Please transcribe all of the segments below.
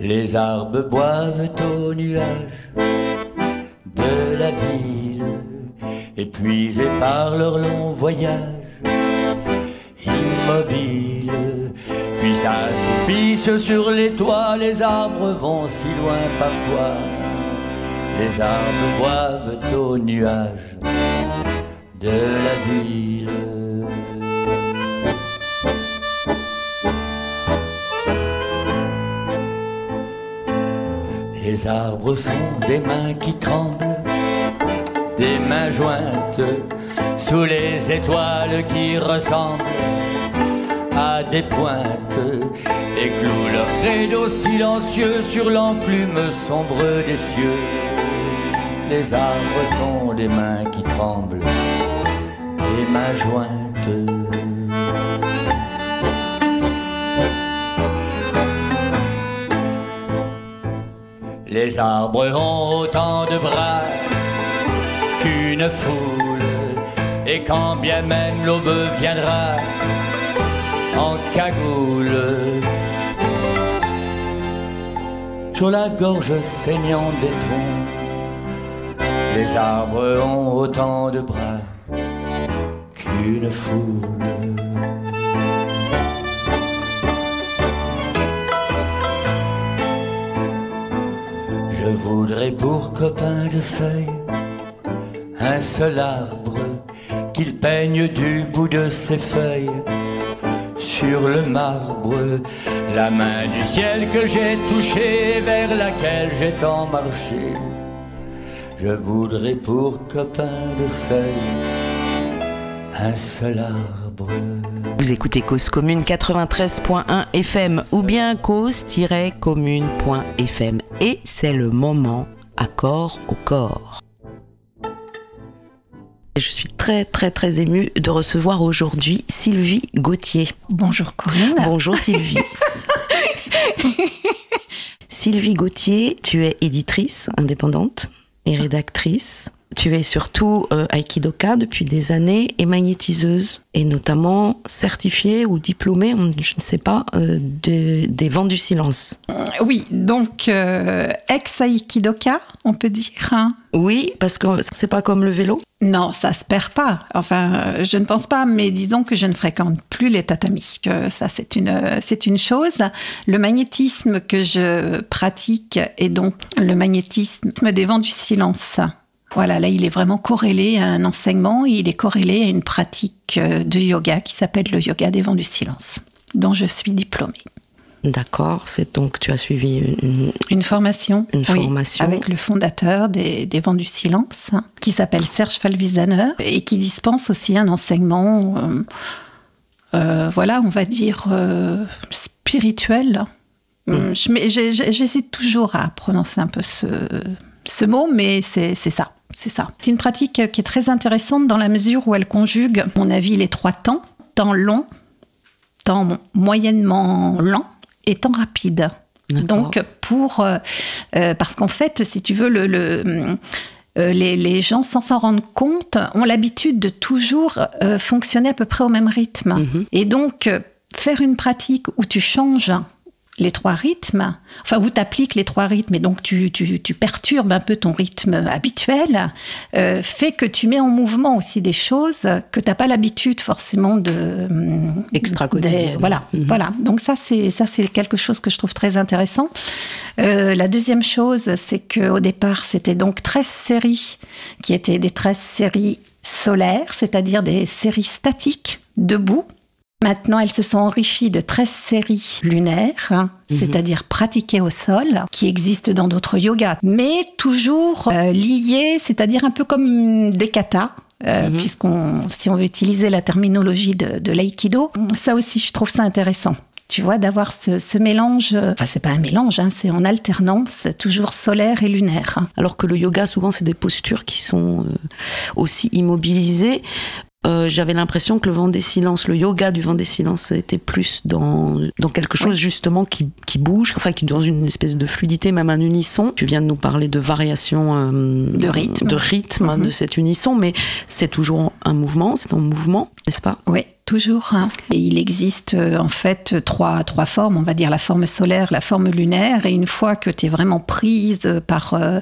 Les arbres boivent au nuage de la ville, épuisés par leur long voyage, immobiles. Puis s'assoupissent sur les toits, les arbres vont si loin parfois. Les arbres boivent au nuage de la ville. Les arbres sont des mains qui tremblent, des mains jointes sous les étoiles qui ressemblent à des pointes et clouent leur credo silencieux sur l'enclume sombre des cieux. Les arbres sont des mains qui tremblent, des mains jointes. Les arbres ont autant de bras qu'une foule, et quand bien même l'aube viendra en cagoule, sur la gorge saignante des troncs, les arbres ont autant de bras qu'une foule. Je voudrais pour copain de seuil un seul arbre qu'il peigne du bout de ses feuilles sur le marbre la main du ciel que j'ai touchée vers laquelle j'ai tant marché. Je voudrais pour copain de seuil un seul arbre. Vous écoutez Cause Commune 93.1 FM ou bien cause-commune.fm et c'est le moment accord au corps. Je suis très très très émue de recevoir aujourd'hui Sylvie Gauthier. Bonjour Corinne. Bonjour Sylvie. Sylvie Gauthier, tu es éditrice indépendante et rédactrice. Tu es surtout euh, aikidoka depuis des années et magnétiseuse, et notamment certifiée ou diplômée, je ne sais pas, euh, de, des vents du silence. Euh, oui, donc euh, ex-aikidoka, on peut dire. Hein. Oui, parce que c'est pas comme le vélo? Non, ça se perd pas. Enfin, je ne pense pas, mais disons que je ne fréquente plus les tatamis. Que ça, c'est une, c'est une chose. Le magnétisme que je pratique est donc le magnétisme des vents du silence. Voilà, là, il est vraiment corrélé à un enseignement, il est corrélé à une pratique euh, de yoga qui s'appelle le yoga des vents du silence, dont je suis diplômée. D'accord, c'est donc tu as suivi une, une formation, une oui, formation avec le fondateur des, des Vents du Silence, hein, qui s'appelle Serge Falvisaner, et qui dispense aussi un enseignement, euh, euh, voilà, on va dire euh, spirituel. Mm. J'hésite toujours à prononcer un peu ce, ce mot, mais c'est ça. C'est ça. C'est une pratique qui est très intéressante dans la mesure où elle conjugue, à mon avis, les trois temps temps long, temps moyennement lent et temps rapide. Donc, pour. Euh, euh, parce qu'en fait, si tu veux, le. le euh, les, les, gens, sans s'en rendre compte, ont l'habitude de toujours euh, fonctionner à peu près au même rythme. Mm -hmm. Et donc, faire une pratique où tu changes les trois rythmes, enfin où tu appliques les trois rythmes et donc tu, tu, tu, perturbes un peu ton rythme habituel, euh, fait que tu mets en mouvement aussi des choses que tu n'as pas l'habitude forcément de... Extra quotidienne. Voilà, mm -hmm. voilà. Donc ça c'est, ça, c'est quelque chose que je trouve très intéressant. Euh, la deuxième chose, c'est qu'au départ, c'était donc 13 séries qui étaient des 13 séries solaires, c'est-à-dire des séries statiques, debout, Maintenant, elles se sont enrichies de 13 séries lunaires, hein, mmh. c'est-à-dire pratiquées au sol, qui existent dans d'autres yogas, mais toujours euh, liées, c'est-à-dire un peu comme des katas. Euh, mmh. Puisqu'on, si on veut utiliser la terminologie de, de l'aïkido, ça aussi, je trouve ça intéressant tu vois, d'avoir ce, ce, mélange, enfin c'est pas un mélange, hein, c'est en alternance, toujours solaire et lunaire. Alors que le yoga, souvent, c'est des postures qui sont euh, aussi immobilisées. Euh, j'avais l'impression que le vent des silences, le yoga du vent des silences, était plus dans, dans quelque chose justement qui, qui bouge, enfin qui dans une espèce de fluidité, même un unisson. Tu viens de nous parler de variation euh, de rythme, de, rythme Mhm. mm -hmm. de cet unisson, mais c'est toujours un mouvement, c'est en mouvement, n'est-ce pas? Oui. Toujours. Hein. Et il existe euh, en fait trois, trois formes. On va dire la forme solaire, la forme lunaire. Et une fois que tu es vraiment prise par, euh,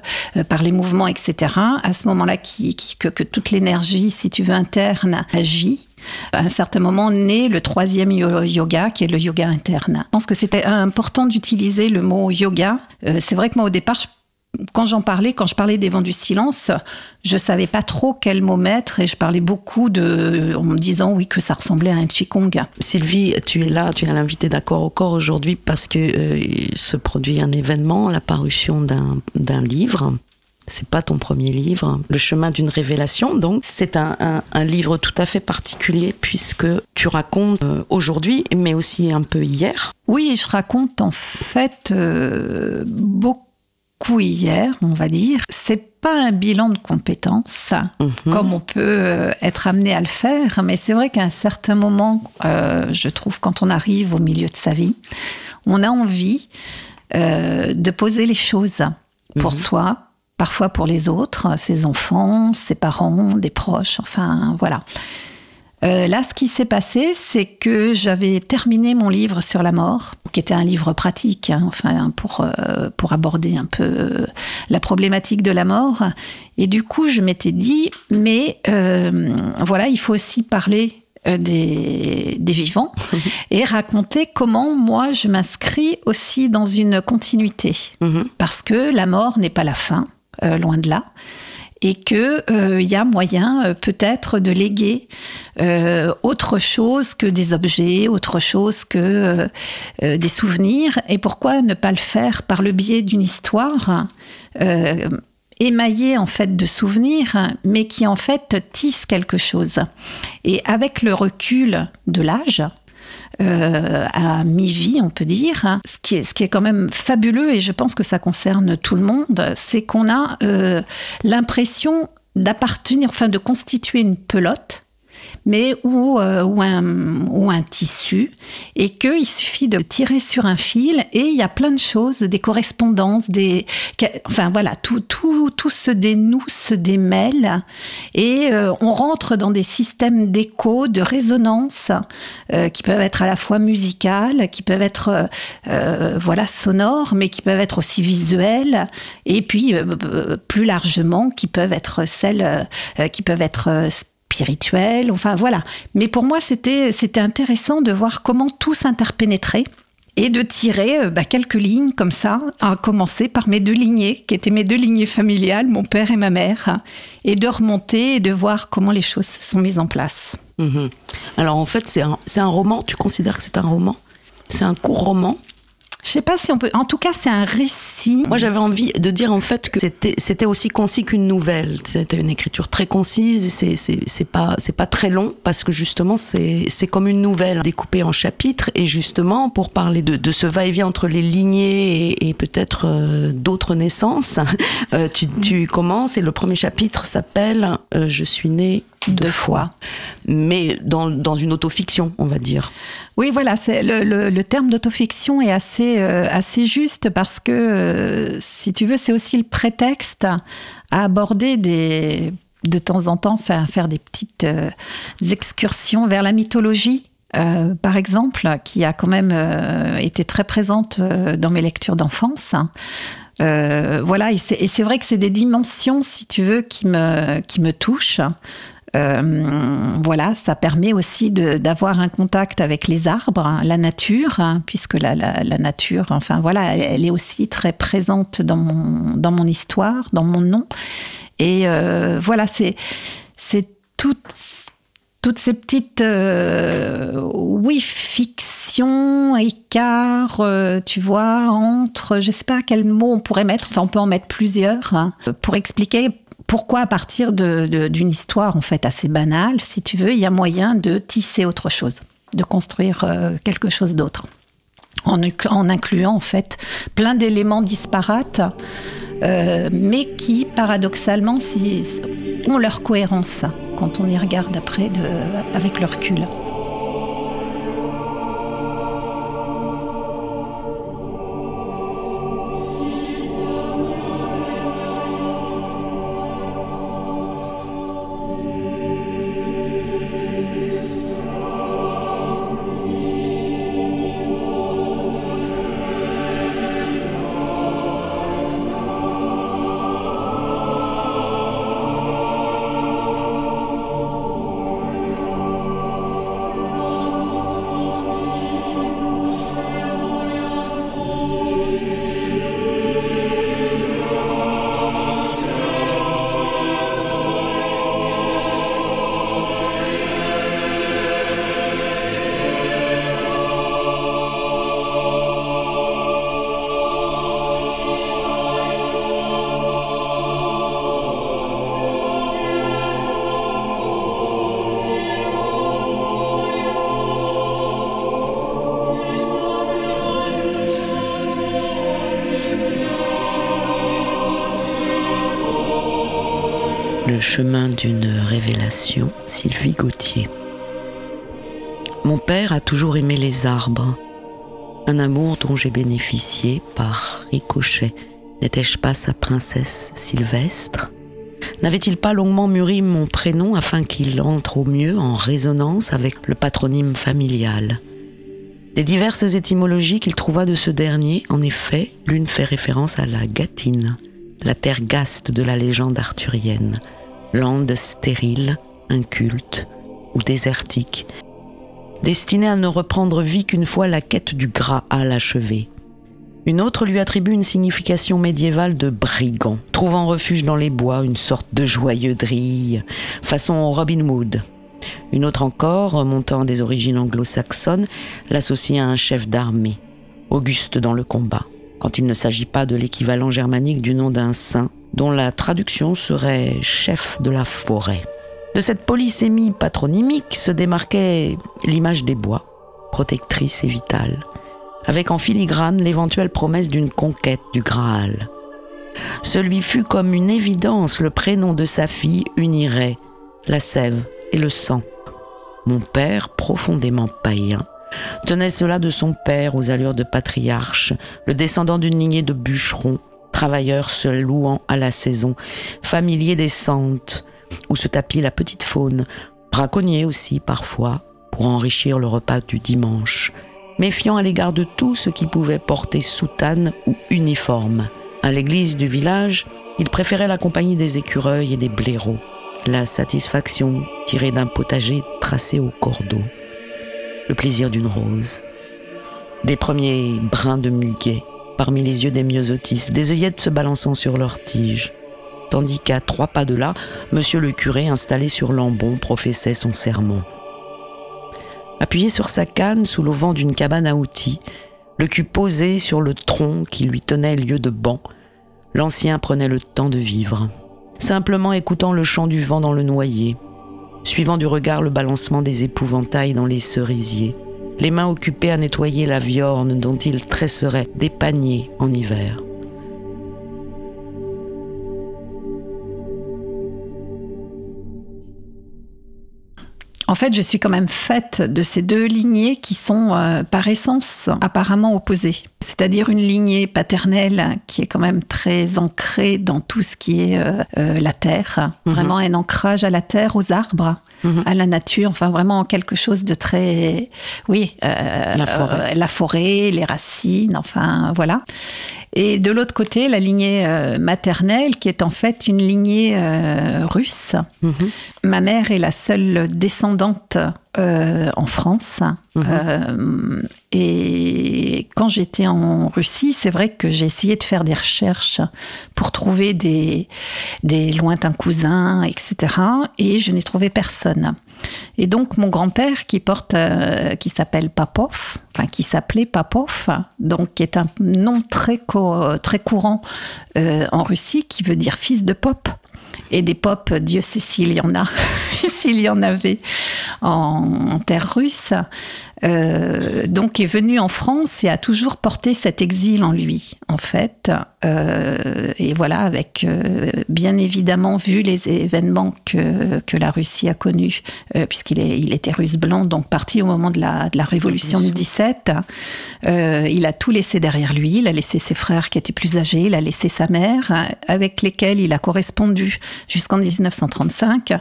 par les mouvements, etc., à ce moment-là, qui, que, que, toute l'énergie, si tu veux, interne agit. À un certain moment naît le troisième yoga, qui est le yoga interne. Je pense que c'était important d'utiliser le mot yoga. Euh, c'est vrai que moi, au départ, je quand j'en parlais, quand je parlais des vents du silence, je savais pas trop quel mot mettre et je parlais beaucoup de, en me disant oui que ça ressemblait à un qigong. Sylvie, tu es là, tu es l'invité d'accord au corps aujourd'hui parce que euh, se produit un événement, la parution d'un livre. C'est pas ton premier livre, Le chemin d'une révélation. Donc, c'est un, livre tout à fait particulier puisque tu racontes euh, aujourd'hui, mais aussi un peu hier. Oui, je raconte en fait euh, beaucoup hier, on va dire. C'est pas un bilan de compétences, mhm. comme on peut euh, être amené à le faire, mais c'est vrai qu'à un certain moment, euh, je trouve, quand on arrive au milieu de sa vie, on a envie euh, de poser les choses pour mhm. soi, parfois pour les autres, ses enfants, ses parents, des proches, enfin voilà. Euh, là, ce qui s'est passé, c'est que j'avais terminé mon livre sur la mort, qui était un livre pratique, hein, enfin pour euh, pour aborder un peu euh, la problématique de la mort. Et du coup, je m'étais dit, mais voilà, il faut aussi parler des, des, vivants et raconter comment moi je m'inscris aussi dans une continuité. Mm-hmm. Parce que la mort n'est pas la fin, loin de là et qu'il euh, y a moyen euh, peut-être de léguer euh, autre chose que des objets, autre chose que des souvenirs. Et pourquoi ne pas le faire par le biais d'une histoire émaillée en fait de souvenirs, mais qui en fait tisse quelque chose. Et avec le recul de l'âge, euh, à mi-vie, on peut dire. Hein. Ce qui, est, ce qui est quand même fabuleux, et je pense que ça concerne tout le monde, c'est qu'on a euh, l'impression d'appartenir, enfin de constituer une pelote mais ou, euh, ou un tissu, et qu'il suffit de tirer sur un fil et il y a plein de choses, des correspondances, des, enfin voilà, tout, tout, tout se dénoue, se démêle, et euh, on rentre dans des systèmes d'écho, de résonance, euh, qui peuvent être à la fois musicales, qui peuvent être voilà sonores, mais qui peuvent être aussi visuelles, et puis plus largement, qui peuvent être celles qui peuvent être spirituel, enfin voilà. Mais pour moi, c'était intéressant de voir comment tout s'interpénétrait et de tirer euh, bah, quelques lignes comme ça, à commencer par mes deux lignées, qui étaient mes deux lignées familiales, mon père et ma mère, et de remonter et de voir comment les choses se sont mises en place. Mhm. Alors en fait, c'est un roman, tu considères que c'est un roman? C'est un court roman? Je sais pas si on peut. En tout cas, c'est un récit. Moi, j'avais envie de dire en fait que c'était, aussi concis qu'une nouvelle. C'était une écriture très concise. C'est, pas, c'est pas très long parce que justement, c'est, comme une nouvelle découpée en chapitres. Et justement, pour parler de, de ce va-et-vient entre les lignées et, peut-être euh, d'autres naissances, euh, tu, tu commences et le premier chapitre s'appelle euh, Je suis né deux fois, mais dans, dans, une autofiction, on va dire. Oui, voilà, c'est le, le, terme d'autofiction est assez, euh, assez juste parce que, euh, si tu veux, c'est aussi le prétexte à aborder des, de temps en temps, faire, faire des petites euh, excursions vers la mythologie. par exemple, qui a quand même été très présente dans mes lectures d'enfance. voilà, et c'est vrai que c'est des dimensions, si tu veux, qui me, qui me touchent. Euh, voilà, ça permet aussi d'avoir un contact avec les arbres, hein, la nature, hein, puisque la, nature, enfin voilà, elle, est aussi très présente dans mon, dans mon histoire, dans mon nom. Et euh, voilà, c'est toutes, toutes ces petites, euh, oui, fictions, écarts, tu vois, entre, je sais pas quel mot on pourrait mettre, enfin on peut en mettre plusieurs, hein, pour expliquer pourquoi à partir d'une histoire en fait assez banale, si tu veux, il y a moyen de tisser autre chose, de construire euh, quelque chose d'autre, en, incluant en fait plein d'éléments disparates, euh, mais qui paradoxalement ont leur cohérence quand on y regarde après avec le recul. Gauthier. Mon père a toujours aimé les arbres, un amour dont j'ai bénéficié par ricochet. N'étais-je pas sa princesse sylvestre? N'avait-il pas longuement mûri mon prénom afin qu'il entre au mieux en résonance avec le patronyme familial? Des diverses étymologies qu'il trouva de ce dernier, en effet, l'une fait référence à la Gatine, la terre gaste de la légende arthurienne, lande stérile, inculte ou désertique, destinée à ne reprendre vie qu'une fois la quête du Graal achevée. Une autre lui attribue une signification médiévale de brigand, trouvant refuge dans les bois, une sorte de joyeux drille, façon Robin Hood. Une autre encore, remontant des origines anglo-saxonnes, l'associe à un chef d'armée, Auguste dans le combat quand il ne s'agit pas de l'équivalent germanique du nom d'un saint, dont la traduction serait chef de la forêt. De cette polysémie patronymique se démarquait l'image des bois, protectrice et vitale, avec en filigrane l'éventuelle promesse d'une conquête du Graal. Ce lui fut comme une évidence, le prénom de sa fille unirait la sève et le sang. Mon père, profondément païen, tenait cela de son père aux allures de patriarche, le descendant d'une lignée de bûcherons, travailleurs se louant à la saison, familier des sentes, où se tapit la petite faune, braconnier aussi parfois, pour enrichir le repas du dimanche, méfiant à l'égard de tout ce qui pouvait porter soutane ou uniforme. À l'église du village, il préférait la compagnie des écureuils et des blaireaux, la satisfaction tirée d'un potager tracé au cordeau le plaisir d'une rose. Des premiers brins de muguet parmi les yeux des myosotis, des œillettes se balançant sur leurs tiges. Tandis qu'à trois pas de là, monsieur le curé, installé sur l'ambon, professait son sermon. Appuyé sur sa canne sous l'auvent d'une cabane à outils, le cul posé sur le tronc qui lui tenait lieu de banc, l'ancien prenait le temps de vivre, simplement écoutant le chant du vent dans le noyer, suivant du regard le balancement des épouvantails dans les cerisiers, les mains occupées à nettoyer la viorne dont il tresserait des paniers en hiver. En fait, je suis quand même faite de ces deux lignées qui sont euh, par essence apparemment opposées. C'est-à-dire une lignée paternelle qui est quand même très ancrée dans tout ce qui est euh, euh, la terre, mhm. vraiment un ancrage à la terre, aux arbres, mhm. à la nature, enfin vraiment quelque chose de très, oui, la forêt. la, forêt. les racines, enfin voilà. Et de l'autre côté, la lignée euh, maternelle, qui est en fait une lignée euh, russe. Mhm. Ma mère est la seule descendante euh, en France. Mhm. et quand j'étais en Russie, c'est vrai que j'ai essayé de faire des recherches pour trouver des, des lointains cousins, etc. Et je n'ai trouvé personne. Et donc mon grand-père qui porte, euh, qui s'appelle Papov, enfin qui s'appelait Papov, donc qui est un nom très très courant euh, en Russie, qui veut dire fils de pop. Et des pop, Dieu sait s'il y en a, s'il y en avait en terre russe. Euh, donc est venu en France et a toujours porté cet exil en lui, en fait. Euh, et voilà, avec euh, bien évidemment vu les événements que, que la Russie a connus, puisqu'il il était russe blanc, donc parti au moment de la, de la révolution de 17. il a tout laissé derrière lui. Il a laissé ses frères qui étaient plus âgés, il a laissé sa mère, avec lesquels il a correspondu jusqu'en 1935.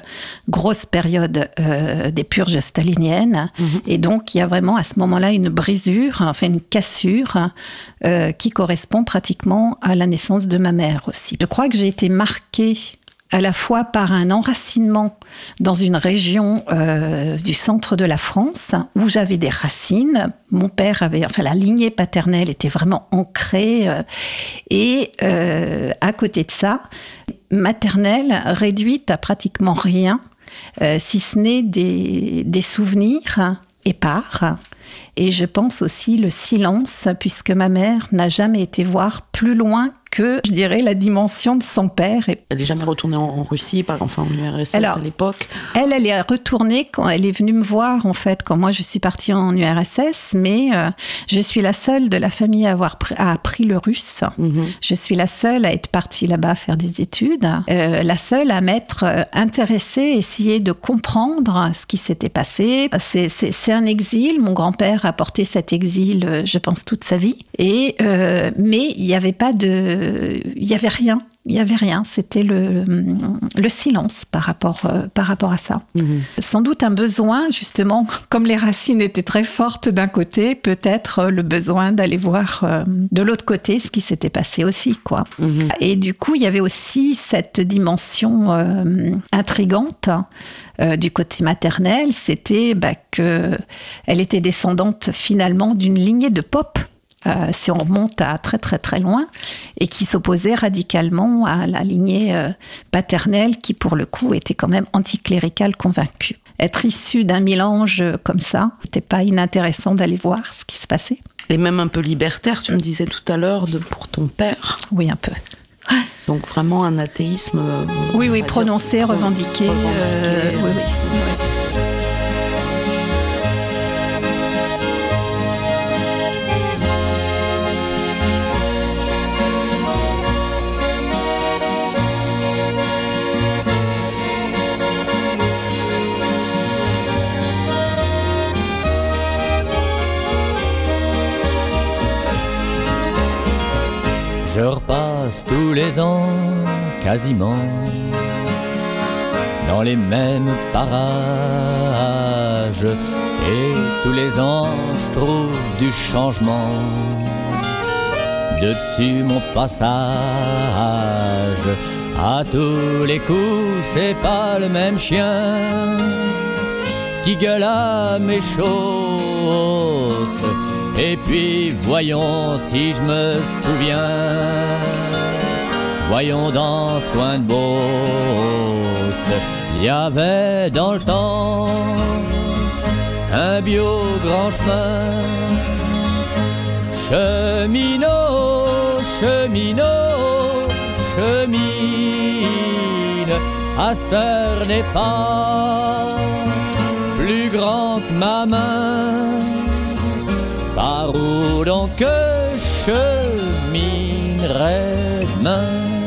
Grosse période des purges staliniennes. Mhm. Et donc, il y a vraiment à ce moment-là une brisure, enfin une cassure euh, qui correspond pratiquement à la naissance de ma mère aussi. Je crois que j'ai été marquée à la fois par un enracinement dans une région euh, du centre de la France où j'avais des racines. Mon père avait, enfin la lignée paternelle était vraiment ancrée euh, et à côté de ça, maternelle réduite à pratiquement rien, si ce n'est des, des souvenirs épars. Et je pense aussi le silence, puisque ma mère n'a jamais été voir plus loin que, je dirais, la dimension de son père. Elle n'est jamais retournée en Russie, enfin en URSS à l'époque Elle, elle est retournée quand elle est venue me voir, en fait, quand moi je suis partie en URSS, mais euh, je suis la seule de la famille à avoir appris le russe. Mhm. Je suis la seule à être partie là-bas faire des études, euh, la seule à m'être euh, intéressée, essayer de comprendre ce qui s'était passé. C'est un exil. Mon grand-père a porté cet exil, je pense, toute sa vie. Et, mais il n'y avait pas de il n'y avait rien. Il n'y avait rien. C'était le, le silence par rapport, euh, par rapport à ça. Mhm. Sans doute un besoin, justement, comme les racines étaient très fortes d'un côté, peut-être le besoin d'aller voir euh, de l'autre côté ce qui s'était passé aussi. quoi. Mhm. Et du coup, il y avait aussi cette dimension euh, intrigante. du côté maternel, c'était bah, que elle était descendante finalement d'une lignée de pop euh, si on remonte à très très très loin, et qui s'opposait radicalement à la lignée euh, paternelle qui pour le coup était quand même anticléricale convaincue. Être issu d'un mélange comme ça, n'était pas inintéressant d'aller voir ce qui se passait. Et même un peu libertaire, tu me disais tout à l'heure, pour ton père. Oui, un peu. Donc vraiment un athéisme. Euh, oui, oui, prononcé, revendiqué. oui, oui. Tous les ans, quasiment, dans les mêmes parages. Et tous les ans, je trouve du changement. De dessus mon passage, à tous les coups, c'est pas le même chien qui gueule à mes choses et puis voyons si je me souviens. Voyons dans ce coin de Beauce, il y avait dans le temps un bio grand chemin. Cheminot, cheminot, chemine, Aster n'est pas plus grand que ma main par où donc cheminerait demain?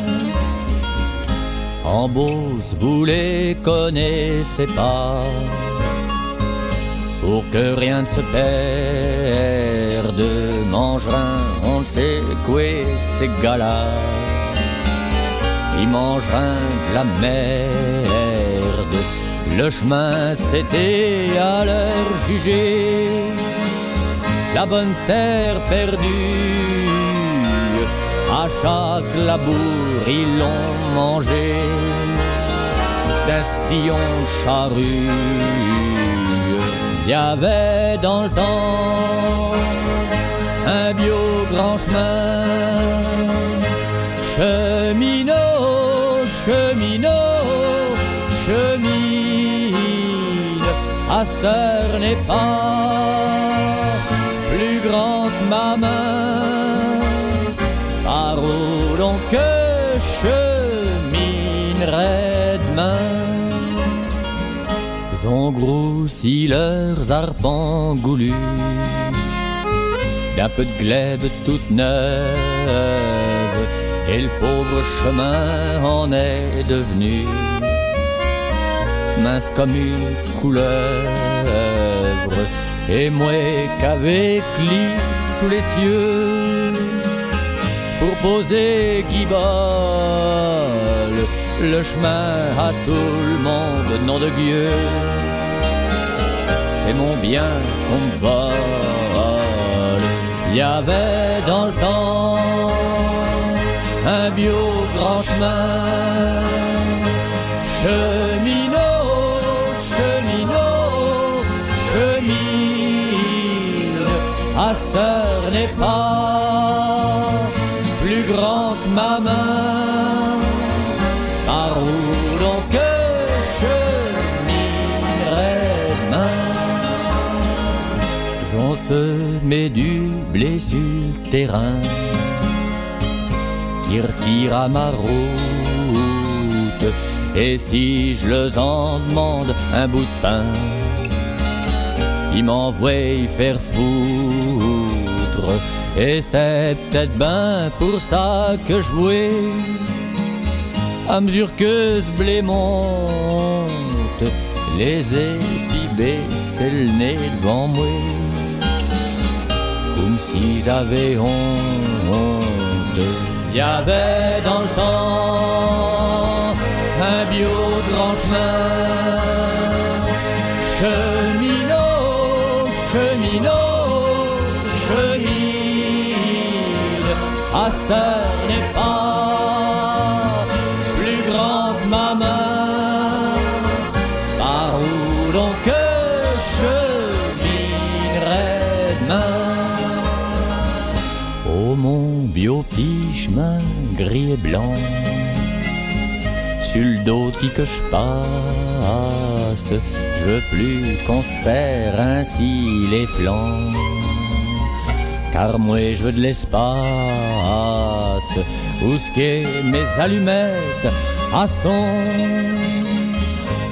En Beauce, vous les connaissez pas Pour que rien ne se perde Mangerin, on ne sait quoi ces gars-là Ils mangeraient de la merde Le chemin c'était à leur juger la bonne terre perdue. À chaque labour, ils l'ont mangé d'un sillon charrue. Il y avait dans le temps un bio grand chemin. Cheminot, cheminot, chemine, Aster n'est pas grand que ma main. Donc cheminerait demain. Ont grossi leurs arpents goulus d'un peu de glaive toute neuve, et le pauvre chemin en est devenu mince comme une couleuvre et moi qu'avec lit sous les cieux pour poser guibole le chemin à tout le monde, nom de Dieu. C'est mon bien qu'on me vole. Il y avait dans le temps un bio grand chemin. ma sœur n'est pas plus grand que ma main. Par où donc cheminerait demain On se du blé sur le terrain qui retire à ma route. Et si je leur en demande un bout de pain, ils m'envoient faire foutre. Et c'est peut-être ben pour ça que je voulais, à mesure que ce blé monte, les épis baissent le nez devant moi, comme s'ils avaient honte. Il y avait dans le temps un bio grand chemin, sœur n'est pas plus grand que ma main. Par où donc que cheminerais demain? Oh mon bio petit gris et blanc Sur le dos qui que je passe Je veux plus qu'on serre ainsi les flancs Car moi je veux de l'espace Où ce mes allumettes à son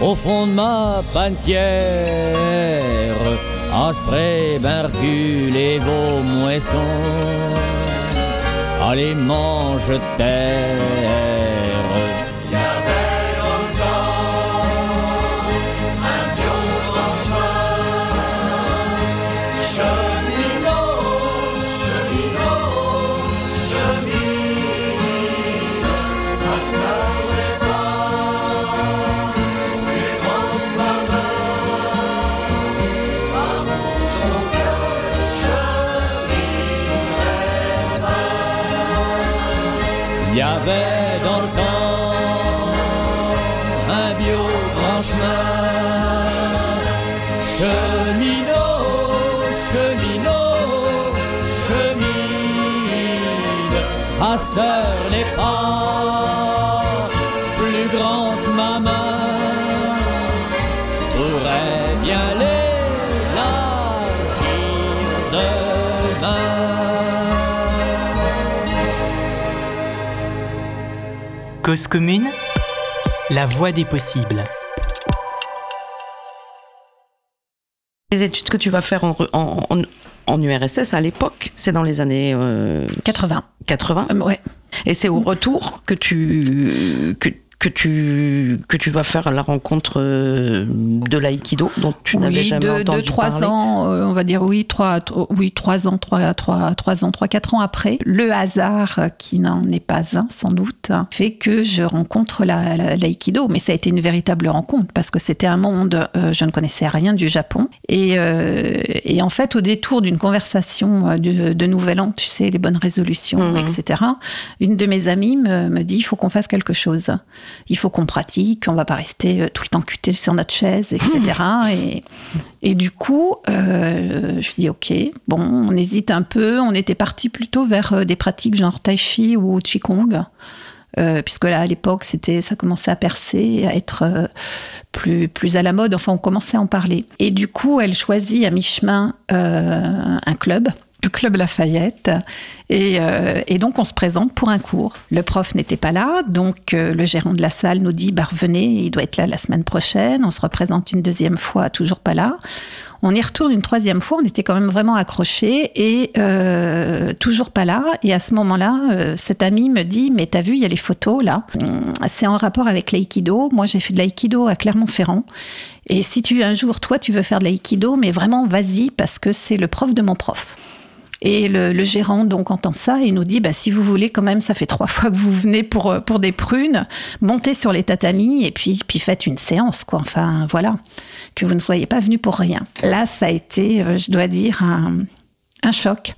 au fond de ma pantière. Ah, je ferai ben vos moissons. Allez, mange terre. Cause commune, la voie des possibles. Les études que tu vas faire en, en, en- en URSS à l'époque, c'est dans les années euh, 80. 80. Euh, ouais. Et c'est au retour que tu, que, que tu, que tu vas faire la rencontre euh, de l'aïkido dont tu n'avais jamais deux, entendu deux, trois parler. ans, euh, on va dire oui, trois, tro- oui, trois ans, trois, trois, trois ans, trois, quatre ans après. Le hasard, euh, qui n'en est pas un sans doute, fait que je rencontre la- la- l'aïkido. Mais ça a été une véritable rencontre parce que c'était un monde, euh, je ne connaissais rien du Japon. Et, euh, et en fait, au détour d'une conversation de, de Nouvel An, tu sais, les bonnes résolutions, Mhm. etc., une de mes amies me, me dit, il faut qu'on fasse quelque chose. Il faut qu'on pratique, on va pas rester euh, tout le temps cuté sur notre chaise, etc. et, et du coup, euh, je dis ok, bon, on hésite un peu. On était parti plutôt vers euh, des pratiques genre tai chi ou qigong. Euh, puisque là à l'époque c'était ça commençait à percer à être euh, plus plus à la mode enfin on commençait à en parler et du coup elle choisit à mi chemin un club le club Lafayette et, euh, et donc on se présente pour un cours le prof n'était pas là donc euh, le gérant de la salle nous dit bah revenez il doit être là la semaine prochaine on se représente une deuxième fois toujours pas là on y retourne une troisième fois, on était quand même vraiment accrochés et euh, toujours pas là. Et à ce moment-là, euh, cet ami me dit Mais t'as vu, il y a les photos là. C'est en rapport avec l'aïkido. Moi, j'ai fait de l'aïkido à Clermont-Ferrand. Et si tu un jour, toi, tu veux faire de l'aïkido, mais vraiment, vas-y, parce que c'est le prof de mon prof. Et le, le gérant donc entend ça et nous dit bah, si vous voulez quand même, ça fait trois fois que vous venez pour, euh, pour des prunes, montez sur les tatamis et puis, puis faites une séance. Quoi. Enfin voilà, que vous ne soyez pas venu pour rien. Là, ça a été, euh, je dois dire, un, un choc.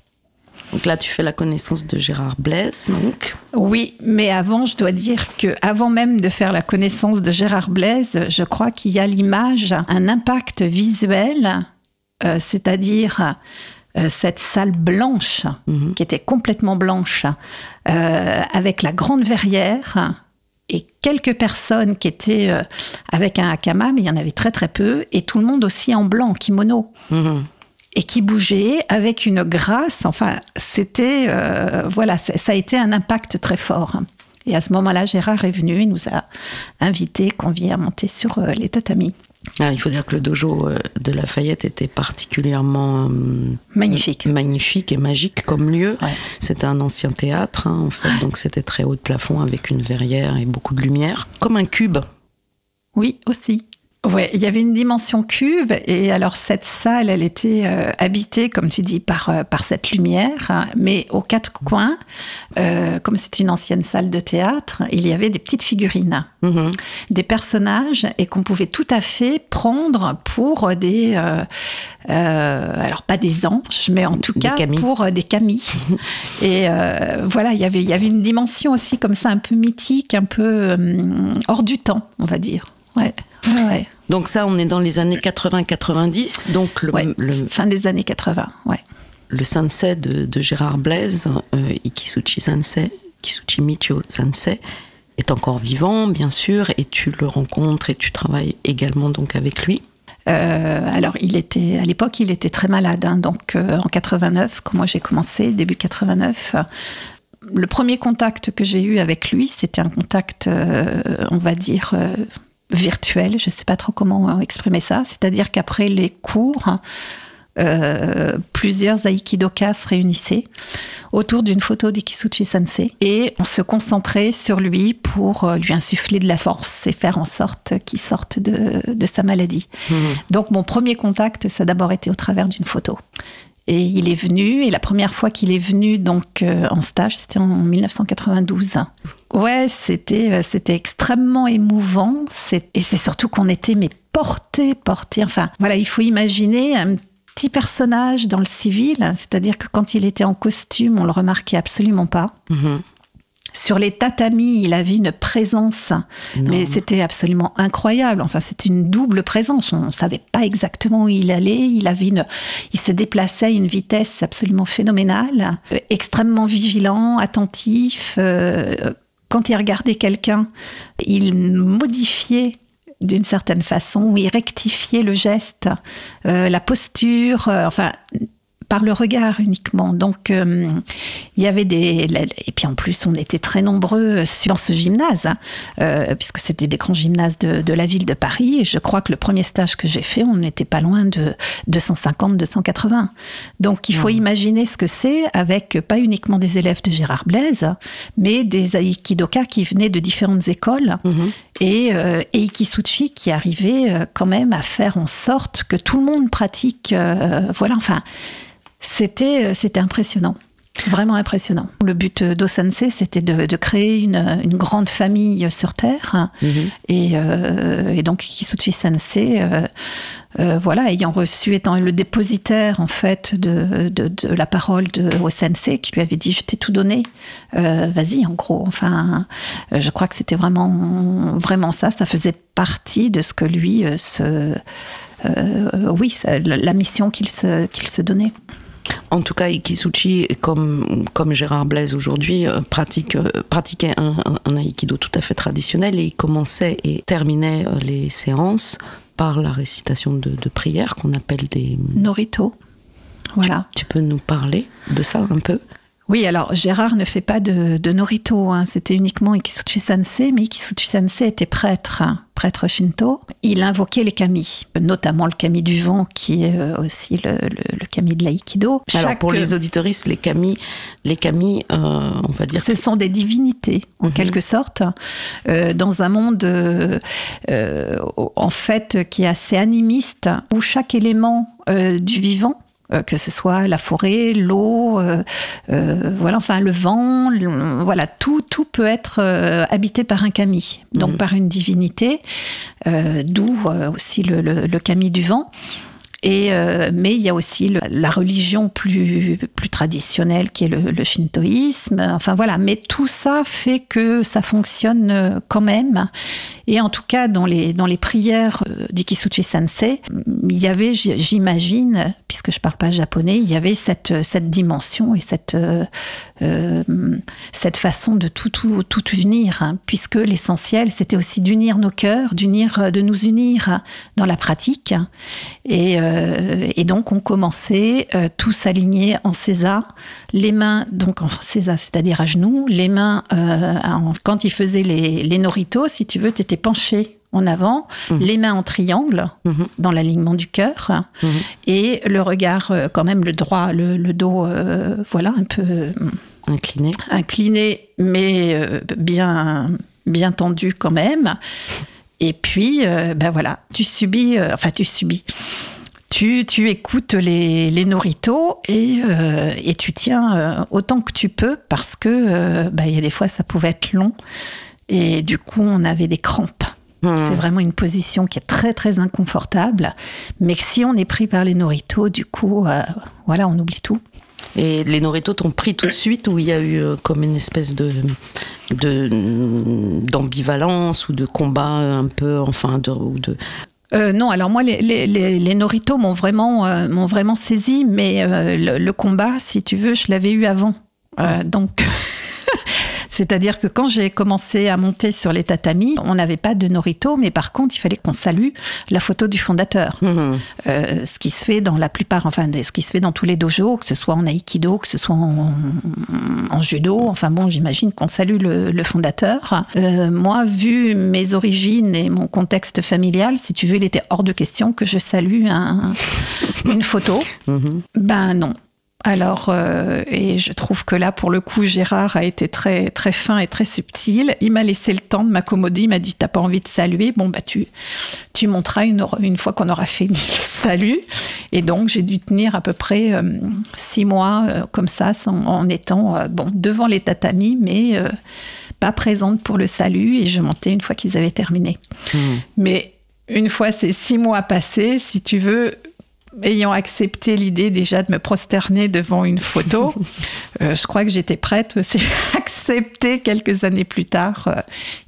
Donc là, tu fais la connaissance de Gérard Blaise, donc. Oui, mais avant, je dois dire que avant même de faire la connaissance de Gérard Blaise, je crois qu'il y a l'image, un impact visuel, euh, c'est-à-dire euh, cette salle blanche, Mhm. qui était complètement blanche, euh, avec la grande verrière et quelques personnes qui étaient euh, avec un hakama, mais il y en avait très très peu, et tout le monde aussi en blanc, kimono. Mhm. et qui bougeait avec une grâce. Enfin, c'était voilà, ça a été un impact très fort. Et à ce moment-là, Gérard est venu, il nous a invités, conviés à monter sur les tatamis. Ah, il faut dire que le dojo euh, de Lafayette était particulièrement magnifique, magnifique et magique comme lieu. C'était un ancien théâtre, hein, en fait, donc c'était très haut de plafond avec une verrière et beaucoup de lumière, comme un cube. Oui, aussi. Ouais, il y avait une dimension cube et alors cette salle, elle était euh, habitée, comme tu dis, par euh, par cette lumière, hein, mais aux quatre coins, euh, comme c'est une ancienne salle de théâtre, il y avait des petites figurines, mm-hmm. des personnages et qu'on pouvait tout à fait prendre pour des, alors pas des anges, mais en tout cas pour des camis. et voilà, il y avait il y avait une dimension aussi comme ça, un peu mythique, un peu hors du temps, on va dire. Ouais. ouais. Donc ça, on est dans les années 80-90, donc le, fin des années 80, ouais. Le sensei de, Gérard Blaise, euh, Ikisuchi Sensei, Ikisuchi Michio Sensei, est encore vivant, bien sûr, et tu le rencontres et tu travailles également donc avec lui. Euh, alors, il était à l'époque, il était très malade. Hein, donc, euh, en 89, quand moi j'ai commencé, début 89, le premier contact que j'ai eu avec lui, c'était un contact, on va dire, virtuel, je ne sais pas trop comment exprimer ça, c'est-à-dire qu'après les cours, euh, plusieurs aikidokas se réunissaient autour d'une photo d'Ikisuchi Sensei et on se concentrait sur lui pour euh, lui insuffler de la force et faire en sorte qu'il sorte de, sa maladie. Mmh. Donc mon premier contact, ça a d'abord été au travers d'une photo. Et il est venu, et la première fois qu'il est venu donc euh, en stage, c'était en 1992. Ouais, c'était euh, c'était extrêmement émouvant. Et c'est surtout qu'on était mais porté, porté. Enfin, voilà, il faut imaginer un petit personnage dans le civil, c'est-à-dire que quand il était en costume, on le remarquait absolument pas. Mhm. Sur les tatamis, il avait une présence, mais c'était absolument incroyable. Enfin, c'était une double présence. On ne savait pas exactement où il allait. Il avait une, il se déplaçait à une vitesse absolument phénoménale, euh, extrêmement vigilant, attentif. Euh, quand il regardait quelqu'un, il modifiait d'une certaine façon, il rectifiait le geste, euh, la posture, enfin, par le regard uniquement. Donc, euh, il y avait des. Et puis en plus, on était très nombreux dans ce gymnase, hein, euh, puisque c'était des grands gymnases de, la ville de Paris. Et je crois que le premier stage que j'ai fait, on n'était pas loin de 250, 280. Donc, il faut imaginer ce que c'est avec pas uniquement des élèves de Gérard Blaise, mais des aikidoka qui venaient de différentes écoles mhm. et, euh, et Ikisuchi qui arrivait quand même à faire en sorte que tout le monde pratique. voilà, enfin. C'était, euh, c'était impressionnant. Vraiment impressionnant. Le but d'Osansei, c'était de, créer une, grande famille sur Terre. Mhm. Euh, et, donc, Kisuchi Sensei, euh, voilà, ayant reçu, étant le dépositaire, en fait, de, la parole de qui lui avait dit, je t'ai tout donné, vas-y, en gros. Enfin, je crois que c'était vraiment, vraiment ça. Ça faisait partie de ce que lui se... oui, la mission qu'il se, qu'il se donnait. En tout cas, Ikisuchi, comme, comme Gérard Blaise aujourd'hui, euh, pratique, euh, pratiquait un, un, aïkido tout à fait traditionnel et il commençait et terminait euh, les séances par la récitation de, de prières qu'on appelle des... Norito. Voilà. Tu, peux nous parler de ça un peu? Oui, alors Gérard ne fait pas de, de Norito, hein. c'était uniquement Ikisuchi Sensei, mais Ikisuchi Sensei était prêtre, hein, prêtre Shinto. Il invoquait les kami, notamment le kami du vent, qui est euh, aussi le, le, kami de l'aïkido. Alors pour les auditoristes, les kami, les kami, euh, on va dire... Ce sont des divinités, en mhm. quelque sorte, euh, dans un monde, en fait, qui est assez animiste, où chaque élément du vivant euh, que ce soit la forêt, l'eau, euh, euh, voilà, enfin le vent, voilà, tout, tout peut être habité par un kami, donc mhm. par une divinité, d'où aussi le, le, kami du vent. Et, euh, mais il y a aussi la religion plus, plus traditionnelle qui est le, shintoïsme. Enfin voilà, mais tout ça fait que ça fonctionne euh, quand même. Et en tout cas, dans les, dans les prières euh, d'Ikisuchi Sensei, il y avait, j'imagine, puisque je parle pas japonais, il y avait cette, cette dimension et cette, euh, cette façon de tout, tout, tout unir, hein, puisque l'essentiel, c'était aussi d'unir nos cœurs, de nous unir dans la pratique. Et, euh, et donc, on commençait euh, tous alignés en César, les mains, donc en César, c'est-à-dire à genoux, les mains, euh, en- quand il faisait les, les noritos, si tu veux, tu étais penché en avant, Mhm. les mains en triangle, Mhm. dans l'alignement du cœur, Mhm. et le regard, euh, quand même, le droit, le, le dos, euh, voilà, un peu Incliné. incliné, mais euh, bien, bien tendu quand même. Et puis, euh, ben voilà, tu subis, enfin, tu subis. Tu, tu écoutes les, les noritos et, euh, et tu tiens euh, autant que tu peux parce que euh, il y a des fois ça pouvait être long et du coup on avait des crampes. Hmm. C'est vraiment une position qui est très très inconfortable, mais que si on est pris par les noritos, du coup, euh, voilà, on oublie tout. Et les Noritos t'ont pris tout de suite ou il y a eu comme une espèce de d'ambivalence ou de combat un peu, enfin, de Euh, non, alors moi, les, les, les, les Noritos m'ont vraiment, euh, m'ont vraiment saisi, mais euh, le, le combat, si tu veux, je l'avais eu avant. Donc, c'est-à-dire que quand j'ai commencé à monter sur les tatamis, on n'avait pas de Norito, mais par contre, il fallait qu'on salue la photo du fondateur. Mhm. Euh, ce qui se fait dans la plupart, enfin, ce qui se fait dans tous les dojos, que ce soit en aïkido, que ce soit en, en judo, enfin bon, j'imagine qu'on salue le, le fondateur. Euh, moi, vu mes origines et mon contexte familial, si tu veux, il était hors de question que je salue un- une photo. Mhm. Ben non. Alors, euh, et je trouve que là, pour le coup, Gérard a été très, très fin et très subtil. Il m'a laissé le temps de m'accommoder. Il m'a dit, t'as pas envie de saluer? Bon, bah, tu, tu monteras une, une fois qu'on aura fait le salut. Et donc, j'ai dû tenir à peu près euh, six mois euh, comme ça, sans- en étant, bon, devant les tatamis, mais pas présente pour le salut. Et je montais une fois qu'ils avaient terminé. Mhm. Mais une fois ces six mois passés, si tu veux, ayant accepté l'idée déjà de me prosterner devant une photo, euh, je crois que j'étais prête aussi à accepter quelques années plus tard euh,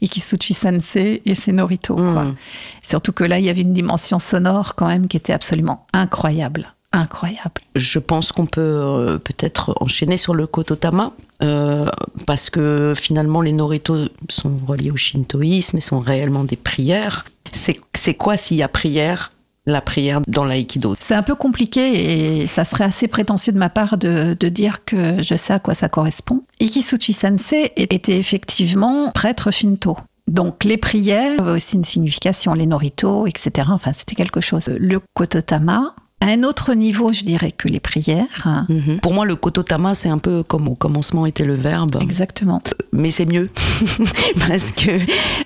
Ikisuchi Sensei et ses Norito. Mhm. Surtout que là, il y avait une dimension sonore quand même qui était absolument incroyable. Incroyable. Je pense qu'on peut euh, peut-être enchaîner sur le Kototama, euh, parce que finalement les Noritos sont reliés au shintoïsme et sont réellement des prières. C'est quoi s'il y a prière, la prière dans l'aïkido C'est un peu compliqué et ça serait assez prétentieux de ma part de, de dire que je sais à quoi ça correspond. Ikisuchi Sensei était effectivement prêtre shinto. Donc les prières avaient aussi une signification, les noritos, etc. Enfin, c'était quelque chose. Le kototama, à un autre niveau, je dirais que les prières. Mhm. Pour moi, le Kototama, c'est un peu comme au commencement était le verbe. Exactement. mais c'est mieux parce que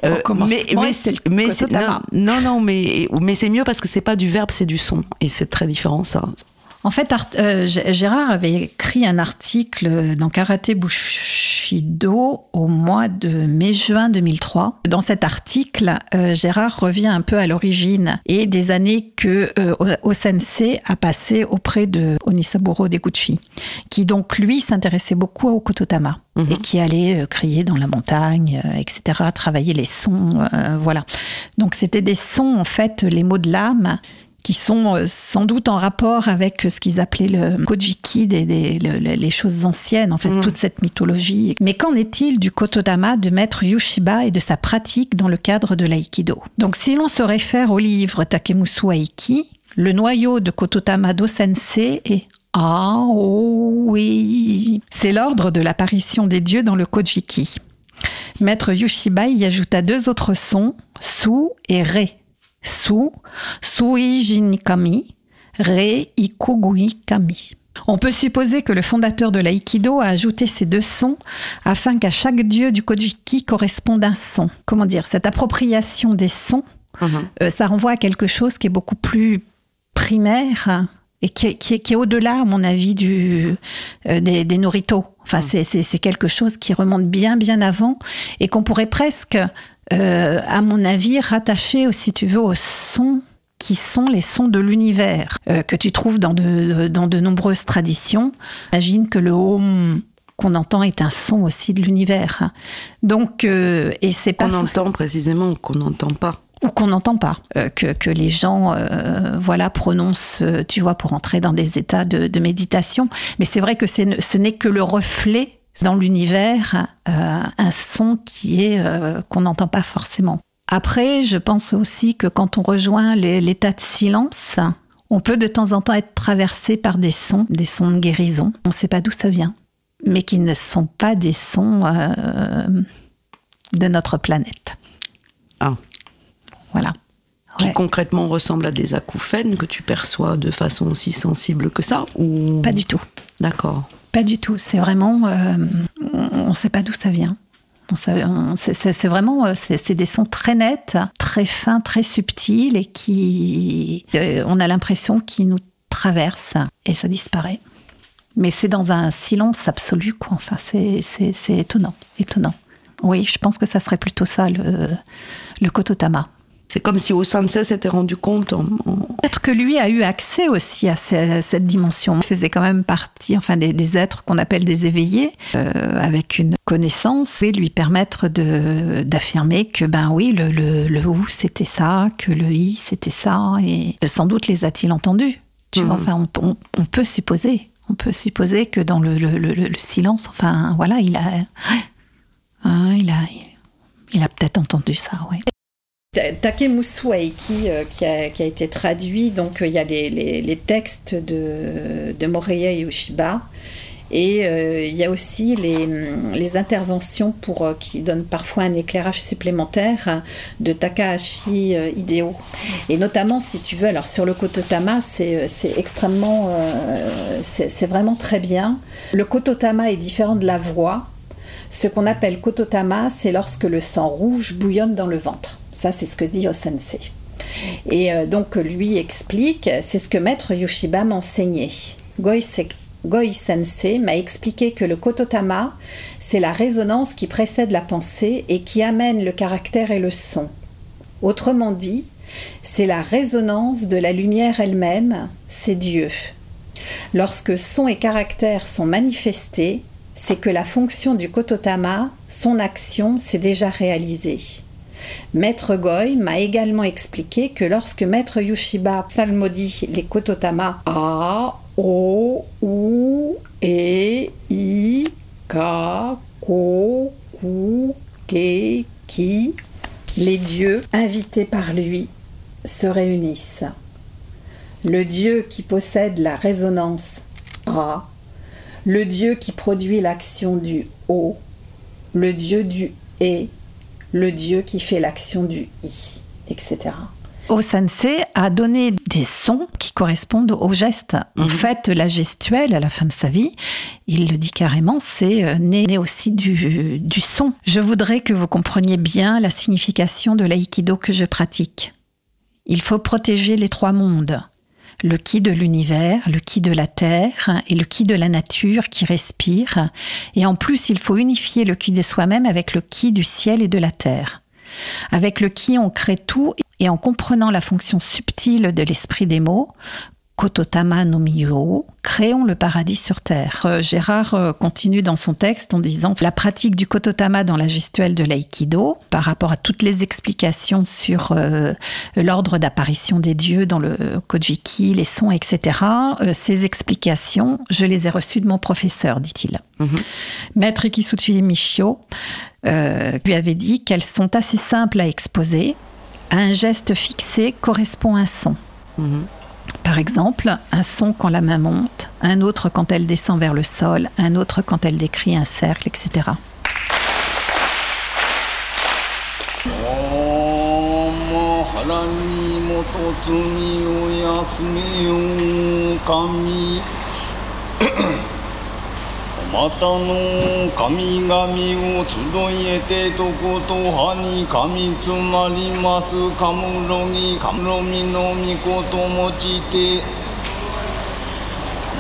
euh, Au commencement, mais mais, c'est le mais c'est- non non mais mais c'est mieux parce que c'est pas du verbe c'est du son et c'est très différent ça En fait, Art- euh, Gérard avait écrit un article dans Karaté Bushido au mois de mai-juin 2003. Dans cet article, euh, Gérard revient un peu à l'origine et des années que euh, O- Osensei a passé auprès de Onisaburo Deguchi, qui donc lui s'intéressait beaucoup au kototama Mhm. et qui allait euh, crier dans la montagne, etc., travailler les sons, voilà. Donc c'était des sons, en fait, les mots de l'âme qui sont euh, sans doute en rapport avec ce qu'ils appelaient le Kojiki, des, des- le- le- les choses anciennes, en fait, Mm. toute cette mythologie. Mais qu'en est-il du Kotodama de maître Yushiba et de sa pratique dans le cadre de l'aïkido? Donc, si l'on se réfère au livre Takemusu Aiki, le noyau de Kotodama do Sensei est Ah, oh, oui. C'est l'ordre de l'apparition des dieux dans le Kojiki. Maître Yushiba y ajouta deux autres sons, Su et Re. Su, Sui Jinikami, Re Ikugui Kami. On peut supposer que le fondateur de l'aïkido a ajouté ces deux sons afin qu'à chaque dieu du Kojiki corresponde un son. Comment dire Cette appropriation des sons, euh, ça renvoie à quelque chose qui est beaucoup plus primaire et qui, est- qui est, qui est au-delà, à mon avis, du, euh, des, des Norito. Enfin, c'est- c'est c'est quelque chose qui remonte bien, bien avant et qu'on pourrait presque, euh, à mon avis, rattacher, si tu veux, aux sons qui sont les sons de l'univers, euh, que tu trouves dans de, dans de nombreuses traditions. Imagine que le home qu'on entend est un son aussi de l'univers. hein. Donc, euh, et c'est pas qu'on entend précisément qu'on n'entend pas ou qu'on n'entend pas, euh, que, que les gens euh, voilà prononcent, euh, tu vois, pour entrer dans des états de, de méditation. Mais c'est vrai que ce n'est que le reflet, dans l'univers euh, un son qui est euh, qu'on n'entend pas forcément. Après, je pense aussi que quand on rejoint l'état de silence, on peut de temps en temps être traversé par des sons, des sons de guérison. On ne sait pas d'où ça vient, mais qui ne sont pas des sons euh, de notre planète. Ah. Voilà. Qui concrètement ressemblent à des acouphènes que tu perçois de façon aussi sensible que ça ou... Pas du tout. D'accord. Pas du tout. C'est vraiment. euh, on ne sait pas d'où ça vient. C'est vraiment. euh, C'est des sons très nets, très fins, très subtils et qui. euh, on a l'impression qu'ils nous traversent et ça disparaît. Mais c'est dans un silence absolu, quoi. Enfin, c'est étonnant. Étonnant. Oui, je pense que ça serait plutôt ça, le, le Kototama. C'est comme si Osansei s'était rendu compte en, Peut-être que lui a eu accès aussi à ce- cette dimension. Il faisait quand même partie, enfin, des, des êtres qu'on appelle des éveillés, euh, avec une connaissance et lui permettre de d'affirmer que ben oui, le, le, le ou c'était ça, que le i c'était ça, et sans doute les a-t-il entendus. Tu vois, Mhm. enfin, on, on- on peut supposer, on peut supposer que dans le, le- le- le silence, enfin, voilà, il a, hein, il a, il a peut-être entendu ça, ouais. Takemusu Aiki, euh, qui, a, qui a été traduit, donc euh, il y a les, les- les textes de, de Moreya Yoshiba, et euh, il y a aussi les, les interventions pour, euh, qui donnent parfois un éclairage supplémentaire de Takahashi euh, Hideo. Et notamment, si tu veux, alors sur le Kototama, c'est euh, extrêmement. c'est vraiment très bien. Le Kototama est différent de la voix. Ce qu'on appelle kototama, c'est lorsque le sang rouge bouillonne dans le ventre. Ça, c'est ce que dit Osensei. Et euh, donc, lui explique, c'est ce que maître Yoshiba m'enseignait. Goise- Goi Sensei m'a expliqué que le kototama, c'est la résonance qui précède la pensée et qui amène le caractère et le son. Autrement dit, c'est la résonance de la lumière elle-même, c'est Dieu. Lorsque son et caractère sont manifestés, c'est que la fonction du kototama, son action, s'est déjà réalisée. Maître Goy m'a également expliqué que lorsque Maître Yoshiba psalmodie les kototama A, O, U, E, I, Ka, Ko, Ku, Ke, Ki, les dieux invités par lui se réunissent. Le dieu qui possède la résonance A, le dieu qui produit l'action du O, le dieu du E, le dieu qui fait l'action du I, etc. Osensei a donné des sons qui correspondent aux gestes. En Mhm. fait, la gestuelle, à la fin de sa vie, il le dit carrément, c'est euh, né, né aussi du, du son. Je voudrais que vous compreniez bien la signification de l'aïkido que je pratique. Il faut protéger les trois mondes. Le ki de l'univers, le ki de la terre et le ki de la nature qui respire. Et en plus, il faut unifier le ki de soi-même avec le ki du ciel et de la terre. Avec le qui on crée tout et en comprenant la fonction subtile de l'esprit des mots, Kototama no Miyo, créons le paradis sur terre. Euh, Gérard euh, continue dans son texte en disant la pratique du Kototama dans la gestuelle de l'aïkido, par rapport à toutes les explications sur euh, l'ordre d'apparition des dieux dans le Kojiki, les sons, etc. euh, ces explications, je les ai reçues de mon professeur, dit-il. Mhm. Maître Ikisuchi Michio euh, lui avait dit qu'elles sont assez simples à exposer. À un geste fixé correspond un son. Mhm. Par exemple, un son quand la main monte, un autre quand elle descend vers le sol, un autre quand elle décrit un cercle, etc. またの神々を集えてとことはに神つまります。かむろぎかむろみのみこともちて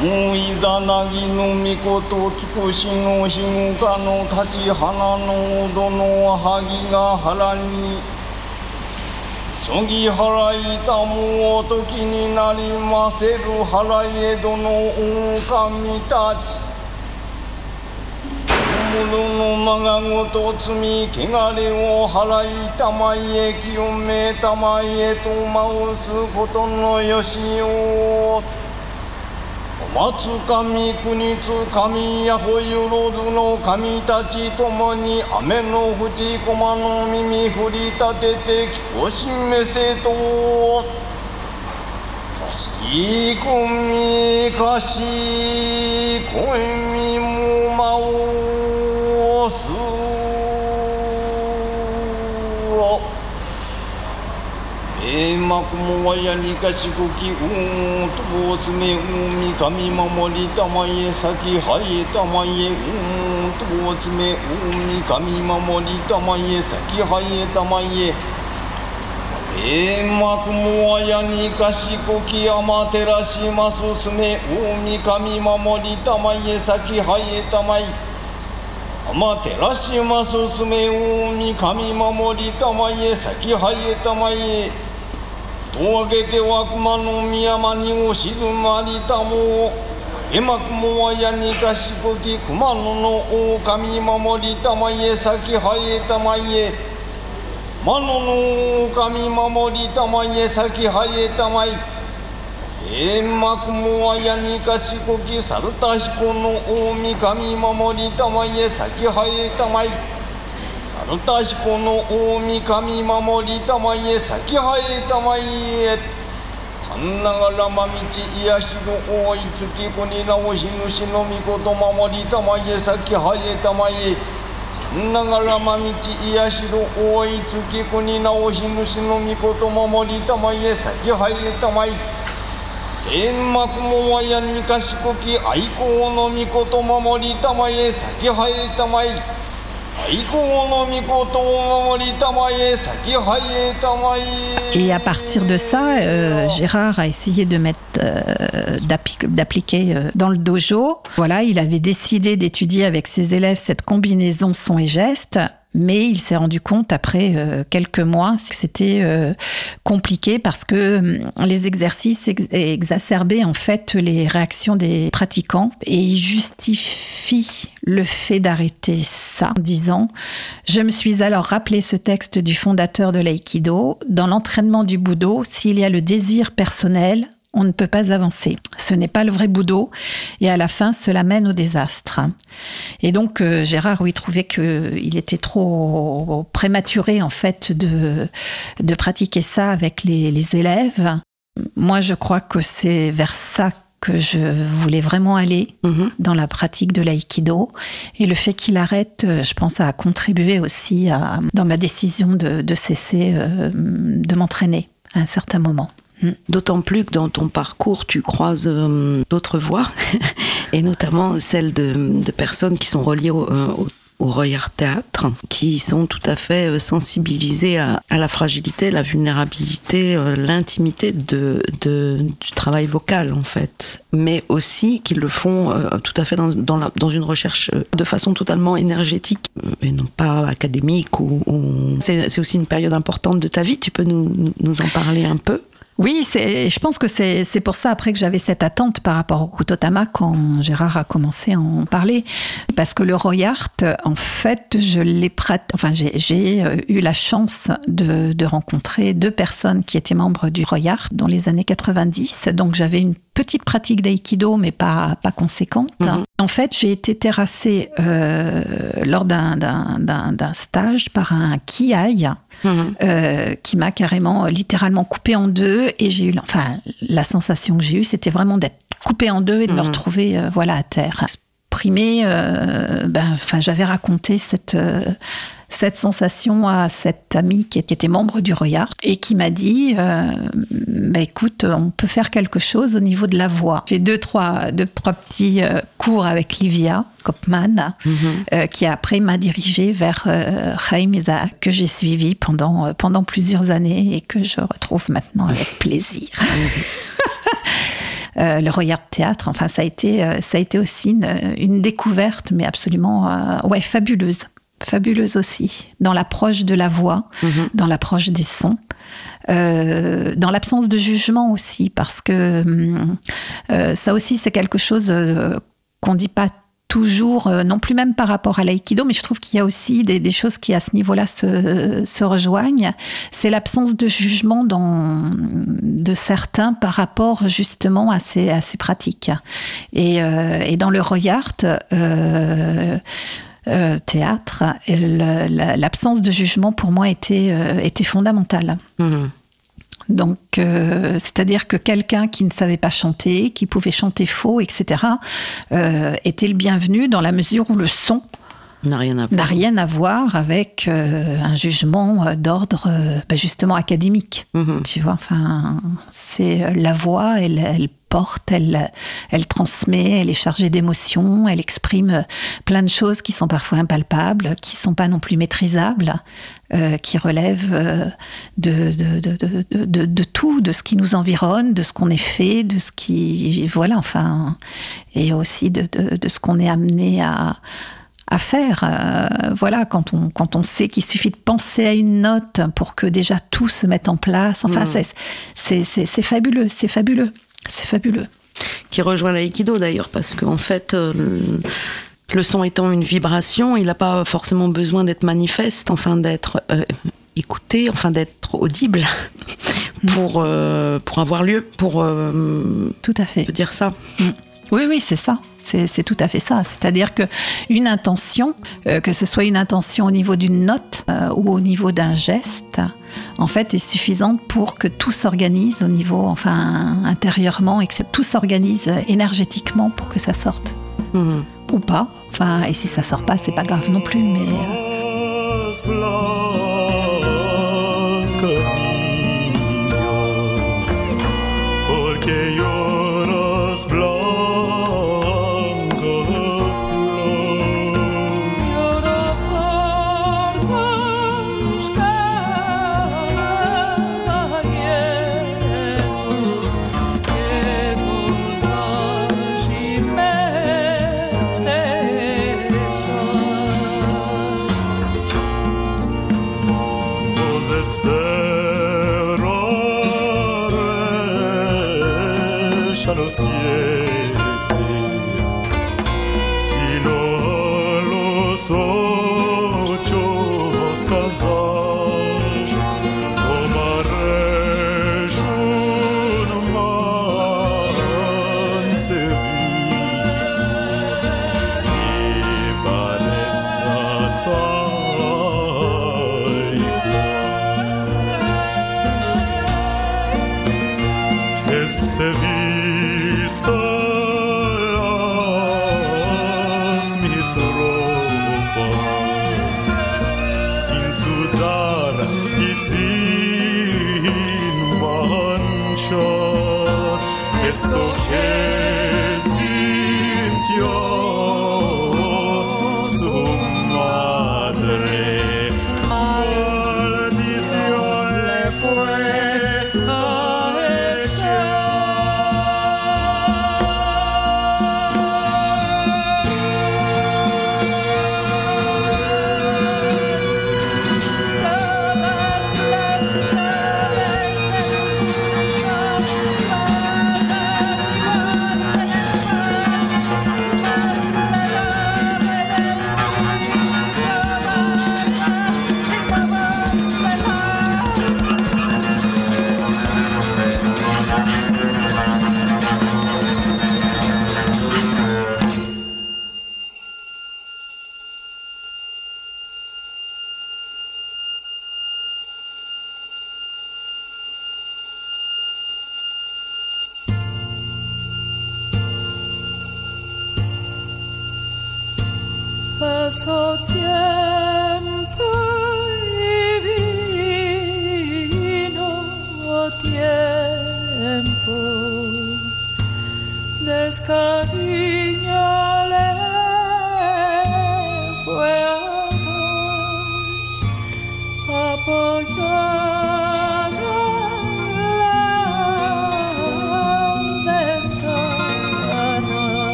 もういざなぎのみことつくしのひぐかの立ち花のおどのはぎが腹にそぎ払いたもおときになりませる払い江戸の狼たち。者のまがごと罪汚れを払いたまいへ清めたまいへと舞うすことのよしよお天津神国津神やほゆろずの神たちともに雨の淵駒の耳振り立てて聞こしめせとかしこみかしこみもまおうすえまくもわやにかしこきうんとぼつめうんみかみ守りたまえさきはえたまえうんとぼつめうんみかみ守りたまえさきはえたまええまくもわやにかしこきあまてらしますすめうんみかみ守りたまえさきはえたまえあまてらしますすめうんみかみ守りたまえさきはえたまえとあげては熊の宮山にお静まりたもえまくもはやにかしこき熊野の狼守りたまえ先はえたまえ。魔野の狼守りたまえ先はえたまえ。えまくもはやにかしこき猿田彦の大神守りたまえ先はえたまえ。猿田彦の大神守りたまえ先はえたまえ神ながらま道癒しの大いつきこに直し主の御事守りたまえ先はえたまえ神ながらま道癒しの大いつきこに直し主の御事守りたまえ先はえたまえ天幕もわやにかしこき愛好の御事守りたまえ先はえたまえ愛好の御事を守りたまえ先はえたまえ Et à partir de ça, euh, Gérard a essayé de mettre, euh, d'appli- d'appliquer euh, dans le dojo. Voilà, il avait décidé d'étudier avec ses élèves cette combinaison son et geste. Mais il s'est rendu compte après euh, quelques mois que c'était euh, compliqué parce que hum, les exercices ex- exacerbaient en fait les réactions des pratiquants et il justifie le fait d'arrêter ça en disant je me suis alors rappelé ce texte du fondateur de l'aïkido. Dans l'entraînement du budo, s'il y a le désir personnel, on ne peut pas avancer. Ce n'est pas le vrai budo et à la fin, cela mène au désastre. Et donc, euh, Gérard, oui, trouvait qu'il était trop prématuré, en fait, de, de pratiquer ça avec les, les élèves. Moi, je crois que c'est vers ça que je voulais vraiment aller Mhm. dans la pratique de l'aïkido. Et le fait qu'il arrête, euh, je pense, a contribué aussi à, dans ma décision de, de cesser euh, de m'entraîner à un certain moment. D'autant plus que dans ton parcours, tu croises euh, d'autres voies, et notamment celles de, personnes qui sont reliées au, euh, au, au Royal Théâtre, qui sont tout à fait euh, sensibilisées à, la fragilité, la vulnérabilité, l'intimité du travail vocal, en fait. Mais aussi qu'ils le font tout à fait dans, une recherche de façon totalement énergétique, et non pas académique. Ou, C'est aussi une période importante de ta vie, tu peux nous en parler un peu? Oui, je pense que c'est, pour ça après que j'avais cette attente par rapport au Kutotama quand Gérard a commencé à en parler. Parce que le Royart, en fait, je l'ai enfin, j'ai, j'ai euh, eu la chance de, de rencontrer deux personnes qui étaient membres du Royart dans les années 90. Donc j'avais une petite pratique d'aïkido, mais pas, pas conséquente. Mhm. En fait, j'ai été terrassée euh, lors d'un, d'un, d'un, d'un stage par un kiai euh, qui m'a carrément, euh, littéralement coupé en deux. Et j'ai eu, enfin, la sensation que j'ai eue, c'était vraiment d'être coupé en deux et de me Mhm. retrouver, euh, voilà, à terre. Exprimé, euh, ben, j'avais raconté cette. euh, cette sensation à cette amie qui était membre du Royard et qui m'a dit euh, bah, écoute, on peut faire quelque chose au niveau de la voix. J'ai fait deux, trois, deux, trois petits euh, cours avec Livia Kopman, euh, qui après m'a dirigée vers Chaim Isaac, que j'ai suivi pendant, pendant plusieurs années et que je retrouve maintenant avec plaisir. Euh, le Royard Théâtre, enfin, ça a été, euh, ça a été aussi une, une découverte, mais absolument euh, ouais, fabuleuse. Fabuleuse aussi, dans l'approche de la voix, dans l'approche des sons, euh, dans l'absence de jugement aussi, parce que hum, euh, ça aussi, c'est quelque chose euh, qu'on dit pas toujours, euh, non plus même par rapport à l'aïkido, mais je trouve qu'il y a aussi des, choses qui à ce niveau-là se, rejoignent. C'est l'absence de jugement dans, de certains par rapport justement à ces, pratiques. Et, euh, et dans le Royart, euh, théâtre, l'absence de jugement pour moi était, était fondamentale. Mmh. Donc, euh, c'est-à-dire que quelqu'un qui ne savait pas chanter, qui pouvait chanter faux, etc., euh, était le bienvenu dans la mesure où le son n'a rien à voir, rien à voir avec euh, un jugement d'ordre bah, justement académique. Mhm. Tu vois, enfin, c'est la voix, elle, elle porte, elle, elle transmet, elle est chargée d'émotions, elle exprime plein de choses qui sont parfois impalpables, qui sont pas non plus maîtrisables, euh, qui relèvent euh, de, de, de, de, tout, de ce qui nous environne, de ce qu'on est fait, de ce qui, voilà, enfin, et aussi de, ce qu'on est amené à, à faire. Euh, voilà, quand on, quand on sait qu'il suffit de penser à une note pour que déjà tout se mette en place. Enfin, mm. c'est fabuleux, c'est fabuleux. C'est fabuleux. Qui rejoint l'aïkido d'ailleurs, parce qu'en fait, euh, le son étant une vibration, il n'a pas forcément besoin d'être manifeste, enfin d'être euh, écouté, enfin d'être audible pour, euh, pour avoir lieu, pour tout à fait dire ça. Oui, oui, c'est ça. C'est tout à fait ça. C'est-à-dire que une intention, euh, que ce soit une intention au niveau d'une note euh, ou au niveau d'un geste, en fait, est suffisante pour que tout s'organise au niveau, enfin, intérieurement, et que tout s'organise énergétiquement pour que ça sorte. Mmh. Ou pas. Enfin, et si ça sort pas, c'est pas grave non plus, mais.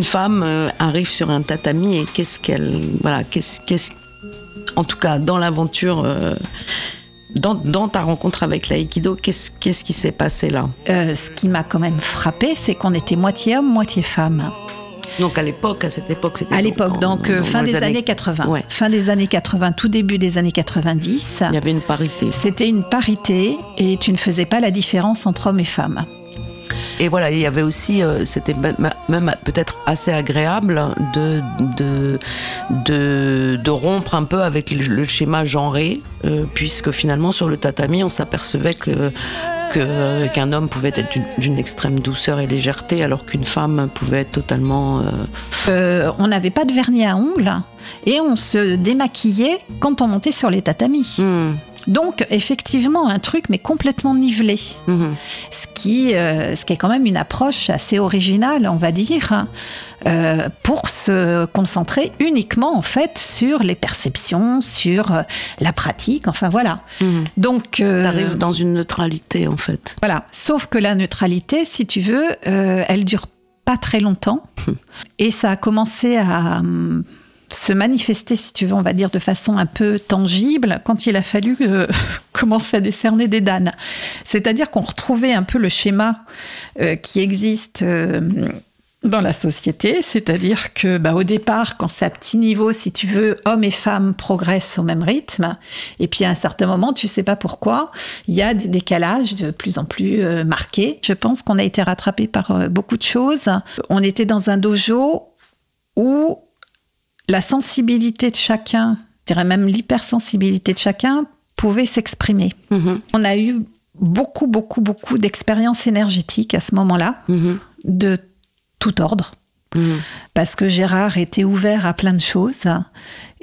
Une femme euh, arrive sur un tatami et qu'est-ce qu'elle. Voilà, qu'est-ce. qu'est-ce en tout cas, dans l'aventure. euh, dans, dans ta rencontre avec l'aïkido, qu'est-ce qu'est-ce qui s'est passé là? Euh, ce qui m'a quand même frappé, c'est qu'on était moitié homme, moitié femme. Donc à l'époque, à cette époque, c'était À l'époque, donc euh, dans- fin dans des années, 80. Ouais. Fin des années 80, tout début des années 90. Il y avait une parité. C'était une parité et tu ne faisais pas la différence entre hommes et femmes. Et voilà, il y avait aussi, euh, c'était même peut-être assez agréable de, de, de, de rompre un peu avec le, schéma genré, euh, puisque finalement sur le tatami, on s'apercevait que qu'un homme pouvait être d'une- extrême douceur et légèreté, alors qu'une femme pouvait être totalement... euh, Euh, on n'avait pas de vernis à ongles et on se démaquillait quand on montait sur les tatamis. hmm, Donc effectivement un truc mais complètement nivelé, mhm, ce qui, euh, ce qui est quand même une approche assez originale, on va dire, hein, euh, pour se concentrer uniquement en fait sur les perceptions, sur euh, la pratique, enfin voilà. mhm. Donc euh, T'arrives dans une neutralité en fait. Voilà, sauf que la neutralité, si tu veux, elle dure pas très longtemps. Et ça a commencé à hum, se manifester, si tu veux, on va dire, de façon un peu tangible quand il a fallu euh, commencer à décerner des danes. C'est-à-dire qu'on retrouvait un peu le schéma euh, qui existe. euh, dans la société, c'est-à-dire que bah, au départ, quand c'est à petit niveau, si tu veux, hommes et femmes progressent au même rythme, et puis à un certain moment, tu sais pas pourquoi, il y a des décalages de plus en plus marqués. Je pense qu'on a été rattrapé par beaucoup de choses. On était dans un dojo où la sensibilité de chacun, je dirais même l'hypersensibilité de chacun, pouvait s'exprimer. Mhm, On a eu beaucoup, beaucoup, beaucoup d'expériences énergétiques à ce moment-là, mhm, de tout ordre mhm. parce que Gérard était ouvert à plein de choses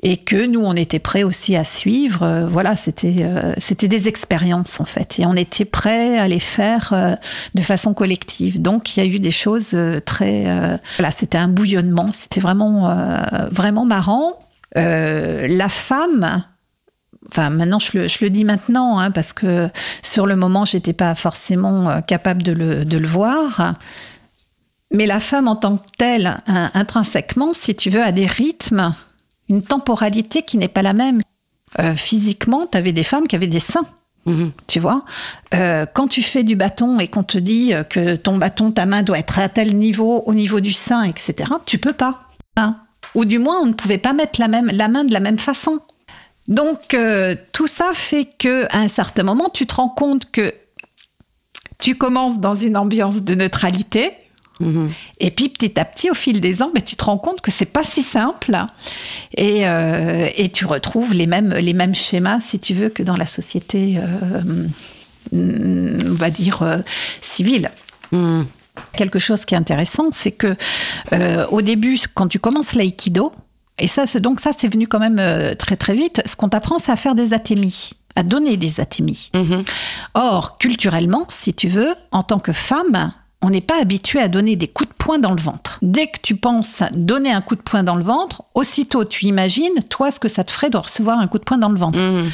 et que nous on était prêts aussi à suivre. Euh, voilà c'était euh, c'était des expériences en fait. Et on était prêts à les faire euh, de façon collective. Donc il y a eu des choses très voilà c'était un bouillonnement. C'était vraiment vraiment marrant. La femme Enfin, maintenant, je le, je le dis maintenant, hein, parce que sur le moment, j'étais pas forcément capable de le, de le voir. Mais la femme en tant que telle, intrinsèquement, si tu veux, a des rythmes, une temporalité qui n'est pas la même. Euh, physiquement, tu avais des femmes qui avaient des seins. Mhm. Tu vois, Euh, quand tu fais du bâton et qu'on te dit que ton bâton, ta main doit être à tel niveau, au niveau du sein, etc., tu peux pas. hein. Ou du moins, on ne pouvait pas mettre la, même, la main de la même façon. Donc, euh, tout ça fait que, à un certain moment, tu te rends compte que tu commences dans une ambiance de neutralité, Mhm. et puis petit à petit, au fil des ans, ben, tu te rends compte que c'est pas si simple. Et, euh, et tu retrouves les mêmes, les mêmes schémas, si tu veux, que dans la société, euh, on va dire, euh, civile. Mhm. Quelque chose qui est intéressant, c'est que au début, quand tu commences l'aïkido, et ça, c'est donc ça, c'est venu quand même très très vite. Ce qu'on t'apprend, c'est à faire des atémies, à donner des atémies. Mhm. Or, culturellement, si tu veux, en tant que femme, on n'est pas habitué à donner des coups de poing dans le ventre. Dès que tu penses donner un coup de poing dans le ventre, aussitôt tu imagines, toi, ce que ça te ferait de recevoir un coup de poing dans le ventre. Mhm.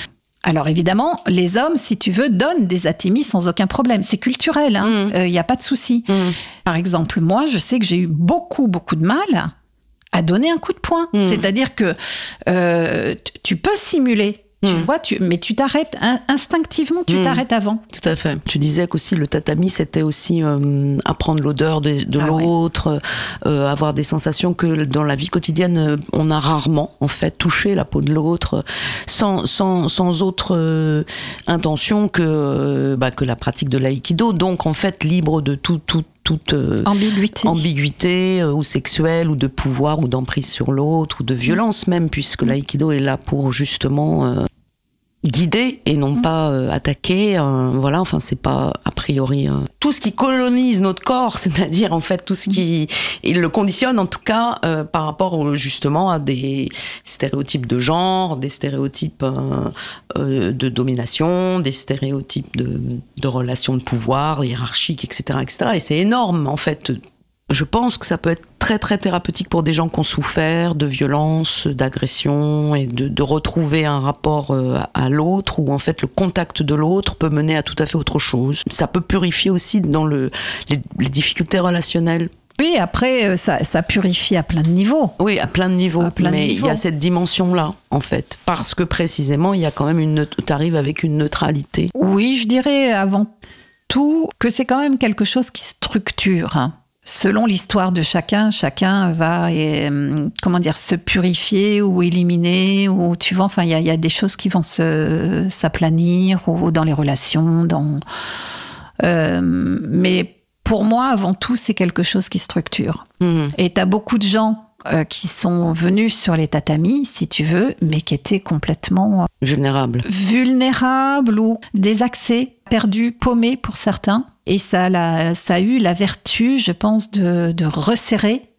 Alors évidemment, les hommes, si tu veux, donnent des atémies sans aucun problème. C'est culturel, il Mhm. n'y a pas de souci. Mhm. Par exemple, moi, je sais que j'ai eu beaucoup, beaucoup de mal à donner un coup de poing. C'est-à-dire que euh, tu peux simuler, tu Mhm. vois, tu, mais tu t'arrêtes in- instinctivement, tu Mhm. t'arrêtes avant. Tout à fait. Tu disais qu'aussi le tatami, c'était aussi euh, apprendre l'odeur de, de Ah ouais. l'autre, euh, avoir des sensations que dans la vie quotidienne, euh, on a rarement, en fait, toucher la peau de l'autre, sans, sans, sans autre euh, intention que, euh, bah, que la pratique de l'aïkido. Donc, en fait, libre de tout, tout, toute euh, Ambiguïté. ambiguïté, euh, ou sexuelle, ou de pouvoir, ou d'emprise sur l'autre, ou de violence même, puisque l'aïkido est là pour justement euh, guider et non pas euh, attaquer. euh, voilà, enfin, c'est pas a priori euh, tout ce qui colonise notre corps, c'est-à-dire en fait tout ce qui il le conditionne en tout cas euh, par rapport au- justement à des stéréotypes de genre, des stéréotypes de domination, des stéréotypes de, de relations de pouvoir, hiérarchiques, etc., etc. Et c'est énorme en fait. Je pense que ça peut être très très thérapeutique pour des gens qui ont souffert de violence, d'agression et de, de retrouver un rapport euh, à l'autre où en fait le contact de l'autre peut mener à tout à fait autre chose. Ça peut purifier aussi dans le, les, les difficultés relationnelles. Oui, après, euh, ça, ça purifie à plein de niveaux. Oui, à plein de niveaux. De mais il y a cette dimension-là, en fait. Parce que précisément, il y a quand même une. Tu arrives avec une neutralité. Oui, je dirais avant tout que c'est quand même quelque chose qui structure. Selon l'histoire de chacun, chacun va euh, comment dire se purifier ou éliminer ou tu vois enfin il y a, il y a des choses qui vont se s'aplanir ou dans les relations dans euh, mais pour moi avant tout c'est quelque chose qui structure Mhm. et tu as beaucoup de gens euh, qui sont venus sur les tatamis si tu veux mais qui étaient complètement Vulnérable. vulnérables ou désaxés, perdus, paumés pour certains. Et ça, a la- ça a eu la vertu, je pense, de, de resserrer.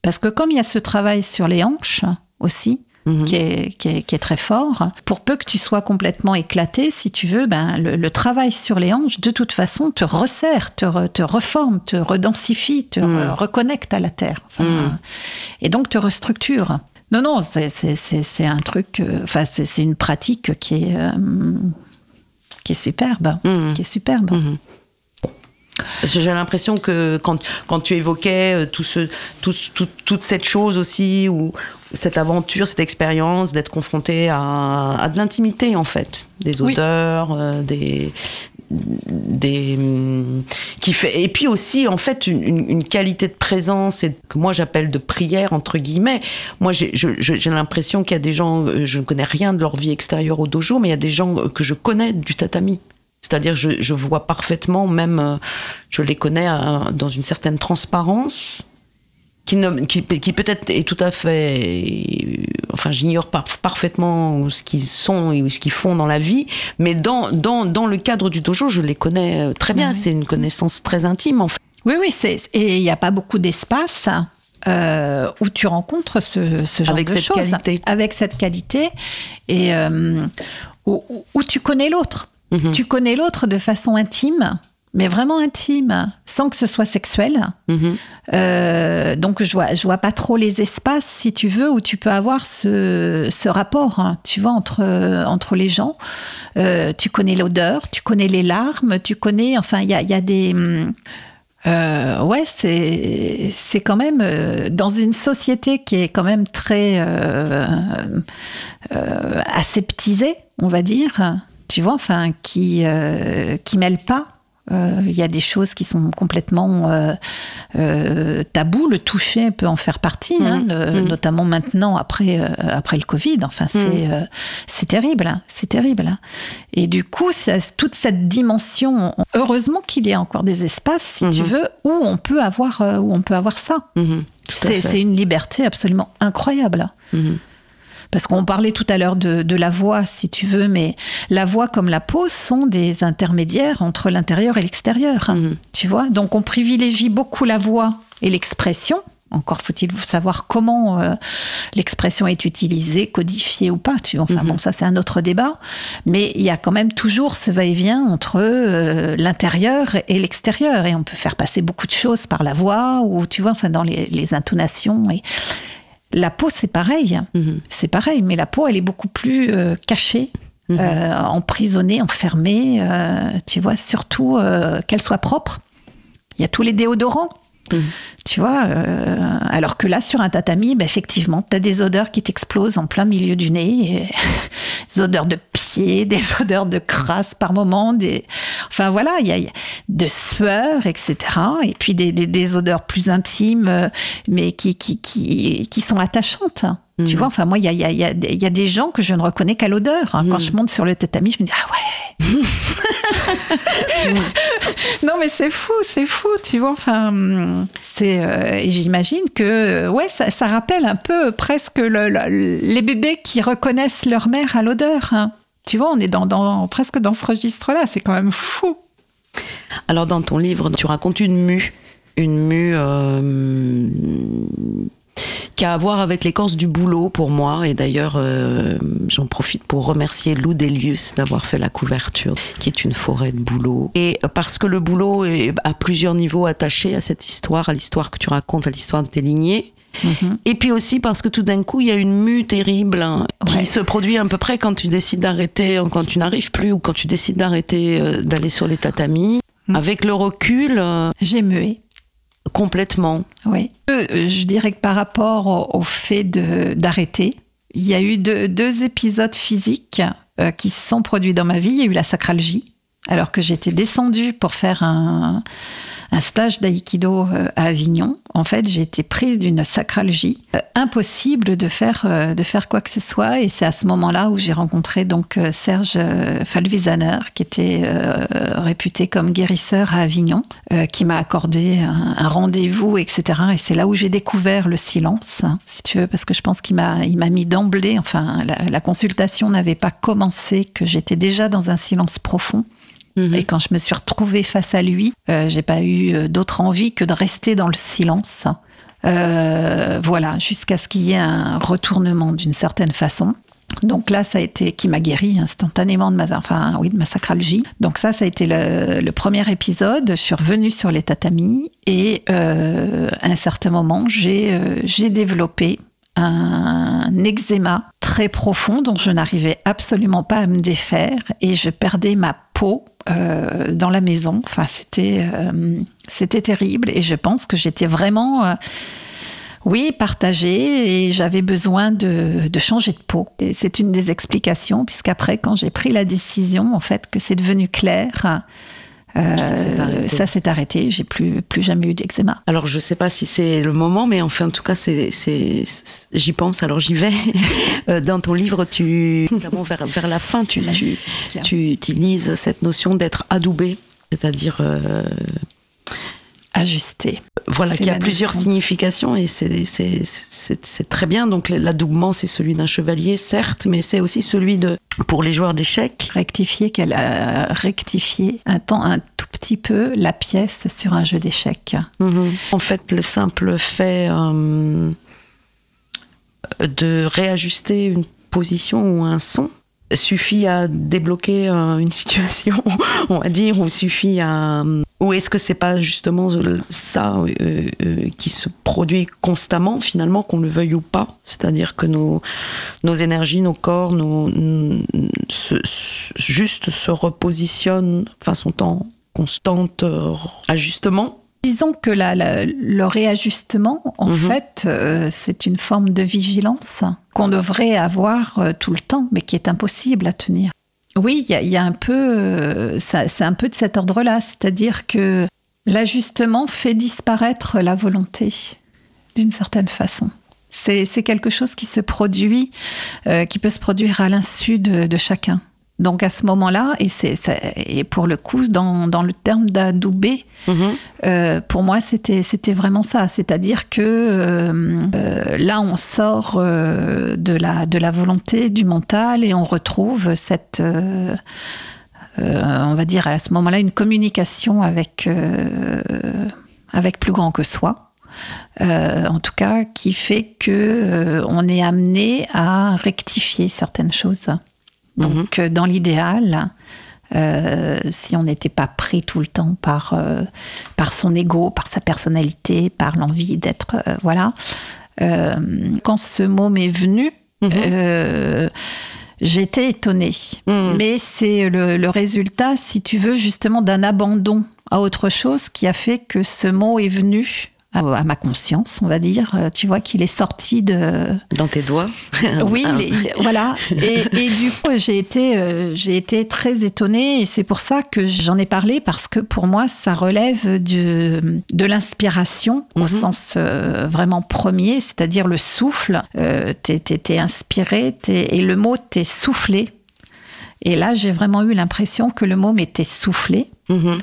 Parce que comme il y a ce travail sur les hanches aussi, Mhm. qui, est, qui, est, qui est très fort, pour peu que tu sois complètement éclaté, si tu veux, ben, le, le travail sur les hanches, de toute façon, te resserre, te, re- te reforme, te redensifie, te Mhm. re- reconnecte à la terre. Enfin, Mhm. Et donc te restructure. Non, non, c'est- un truc, euh, enfin, c'est c'est une pratique qui est, euh, qui est superbe. Mhm. Qui est superbe. Mhm. J'ai l'impression que quand, quand tu évoquais euh, tout ce, tout, tout- toute cette chose aussi, ou cette aventure, cette expérience d'être confronté à, à de l'intimité en fait, des Oui. odeurs, euh, des, hum, qui fait et puis aussi en fait une, qualité de présence et que moi j'appelle de prière entre guillemets. Moi j'ai l'impression qu'il y a des gens euh, je ne connais rien de leur vie extérieure au dojo mais il y a des gens euh, que je connais du tatami. C'est-à-dire je, je vois parfaitement même euh, je les connais dans une certaine transparence qui, ne, qui, qui peut-être est tout à fait. Enfin, j'ignore par- parfaitement ce qu'ils sont et ce qu'ils font dans la vie, mais dans, dans, dans le cadre du dojo, je les connais euh, très bien. Mhm. C'est une connaissance très intime, en fait. Oui, oui, c'est et il n'y a pas beaucoup d'espace euh, où tu rencontres ce, ce genre Avec de choses. qualité. Avec cette qualité et euh, où, où- tu connais l'autre. Mhm. Tu connais l'autre de façon intime, mais vraiment intime, sans que ce soit sexuel. Mhm. Euh, donc je vois, je vois pas trop les espaces, si tu veux, où tu peux avoir ce, ce rapport, hein, tu vois, entre, entre les gens. Euh, tu connais l'odeur, tu connais les larmes, tu connais, enfin, il y a, y a des... hum, euh, ouais, c'est c'est quand même euh, dans une société qui est quand même très aseptisée, on va dire. Tu vois, enfin, qui qui mêle pas. Euh, Il y a des choses qui sont complètement euh, euh, tabous. Le toucher peut en faire partie, hein, Mhm. le- Mhm. notamment maintenant après euh, après le Covid. Enfin, c'est Mhm. c'est terrible, hein, c'est terrible. hein. Et du coup, ça- toute cette dimension. Heureusement qu'il y a encore des espaces, si tu veux, où on peut avoir où on peut avoir ça. C'est une liberté absolument incroyable. Parce qu'on parlait tout à l'heure de, de la voix, si tu veux, mais la voix comme la peau sont des intermédiaires entre l'intérieur et l'extérieur. Mhm. Tu vois? Donc on privilégie beaucoup la voix et l'expression. Encore faut-il savoir comment euh, l'expression est utilisée, codifiée ou pas. Tu vois enfin Mhm. bon, ça c'est un autre débat. Mais il y a quand même toujours ce va-et-vient entre euh, l'intérieur et l'extérieur, et on peut faire passer beaucoup de choses par la voix ou tu vois, enfin dans les, les intonations. Et la peau c'est pareil, Mhm. c'est pareil, mais la peau elle est beaucoup plus euh, cachée. Mhm. euh, emprisonnée, enfermée, euh, tu vois, surtout qu'elle soit propre. Il y a tous les déodorants. Tu vois, euh, alors que là, sur un tatami, bah, effectivement, tu as des odeurs qui t'explosent en plein milieu du nez. des odeurs de pied, des odeurs de crasse par moment, des... enfin voilà, il y y a de sueur, etc. Et puis des, des- des odeurs plus intimes, euh, mais qui, qui, qui, qui sont attachantes. Tu Mhm. vois, enfin moi, il y a, y, a, y, a, des- il y a des gens que je ne reconnais qu'à l'odeur. hein. Quand Mhm. je monte sur le tatami, je me dis, ah ouais non, mais c'est fou, c'est fou, tu vois. Enfin, c'est. euh, et j'imagine que, euh, ouais, ça, ça rappelle un peu presque le- le- les bébés qui reconnaissent leur mère à l'odeur. hein. Tu vois, on est dans, dans- presque dans ce registre-là. C'est quand même fou. Alors, dans ton livre, tu racontes une mue. Une mue euh, qui a à voir avec l'écorce du boulot pour moi. Et d'ailleurs, euh, j'en profite pour remercier Lou Delius d'avoir fait la couverture, qui est une forêt de boulot. Et parce que le boulot est à plusieurs niveaux attaché à cette histoire, à l'histoire que tu racontes, à l'histoire de tes lignées. Et puis aussi parce que tout d'un coup, il y a une mue terrible hein, qui Ouais. se produit à peu près quand tu décides d'arrêter, quand tu n'arrives plus ou quand tu décides d'arrêter euh, d'aller sur les tatamis. Mm. Avec le recul, euh, J'ai mué. Complètement. Oui. Euh, je dirais que par rapport au, fait d'arrêter, il y a eu deux, deux épisodes physiques euh, qui se sont produits dans ma vie. Il y a eu la sacralgie, alors que j'étais descendue pour faire un, un stage d'aïkido euh, à Avignon. En fait, j'ai été prise d'une sacralgie. Euh, impossible de faire, euh, de faire quoi que ce soit. Et c'est à ce moment-là où j'ai rencontré donc Serge Falvisaner, qui était réputé comme guérisseur à Avignon, qui m'a accordé un, rendez-vous, etc. Et c'est là où j'ai découvert le silence, hein, si tu veux, parce que je pense qu'il m'a, il m'a mis d'emblée, enfin, la consultation n'avait pas commencé, que j'étais déjà dans un silence profond. Mhm. Et quand je me suis retrouvée face à lui, euh, j'ai pas eu euh, d'autre envie que de rester dans le silence. Euh, voilà, jusqu'à ce qu'il y ait un retournement d'une certaine façon. Donc là, ça a été qui m'a guéri instantanément de ma, enfin oui, de ma sacralgie. Donc ça, ça a été le, le premier épisode. Je suis revenue sur les tatamis et euh, à un certain moment, j'ai euh, j'ai développé un eczéma très profond dont je n'arrivais absolument pas à me défaire et je perdais ma peau euh, dans la maison. Enfin, c'était euh, c'était terrible et je pense que j'étais vraiment euh, oui, partagée et j'avais besoin de, de changer de peau. Et c'est une des explications, puisqu'après, quand j'ai pris la décision, en fait, que c'est devenu clair, euh, Ça s'est arrêté. J'ai plus, plus jamais eu d'eczéma. Alors je sais pas si c'est le moment, mais enfin en tout cas c'est, j'y pense. Alors j'y vais. Euh, Dans ton livre, tu notamment vers, vers la fin, tu, tu, tu utilises cette notion d'être adoubé, c'est-à-dire euh, Ajusté. voilà y a plusieurs notion. significations et c'est, très bien. Donc l'adoubement c'est celui d'un chevalier, certes, mais c'est aussi celui de pour les joueurs d'échecs. Rectifier qu'elle a rectifié un temps un tout petit peu la pièce sur un jeu d'échecs. Mhm. En fait, le simple fait euh, de réajuster une position ou un son suffit à débloquer euh, une situation, on va dire, ou suffit à... Ou est-ce que c'est pas justement ça euh, euh, qui se produit constamment, finalement, qu'on le veuille ou pas? C'est-à-dire que nos, nos énergies, nos corps, nos, se- se- juste se repositionnent, enfin, sont en constante euh, ajustement Disons que la- la- le réajustement, en Mhm. fait, euh, c'est une forme de vigilance qu'on devrait avoir euh, tout le temps, mais qui est impossible à tenir. Oui, il y, a- y a un peu, euh, c'est un peu de cet ordre-là, c'est-à-dire que l'ajustement fait disparaître la volonté, d'une certaine façon. C'est c'est quelque chose qui se produit, euh, qui peut se produire à l'insu de, de chacun. Donc à ce moment-là, et, c'est et pour le coup, dans, dans le terme d'adoubé, euh, pour moi, c'était c'était vraiment ça. C'est-à-dire que euh, euh, là, on sort euh, de la de la volonté, du mental, et on retrouve cette on va dire à ce moment-là une communication avec avec plus grand que soi. Euh, en tout cas, qui fait que euh, on est amené à rectifier certaines choses. Donc, euh, dans l'idéal, euh, si on n'était pas pris tout le temps par, euh, par son ego, par sa personnalité, par l'envie d'être. euh, voilà. Quand ce mot m'est venu, euh, j'étais étonnée. Mhm. Mais c'est le, le résultat, si tu veux, justement d'un abandon à autre chose qui a fait que ce mot est venu à, à ma conscience, on va dire. Euh, Tu vois qu'il est sorti de, dans tes doigts. oui, il est- voilà. Et, et du coup, j'ai été, euh, j'ai été très étonnée et c'est pour ça que j'en ai parlé parce que pour moi, ça relève de, de l'inspiration au Mhm. sens euh, vraiment premier, c'est-à-dire le souffle. Euh, t'es, t'es- t'es inspiré t'es- et le mot t'est soufflé. Et là, j'ai vraiment eu l'impression que le mot m'était soufflé. Mhm.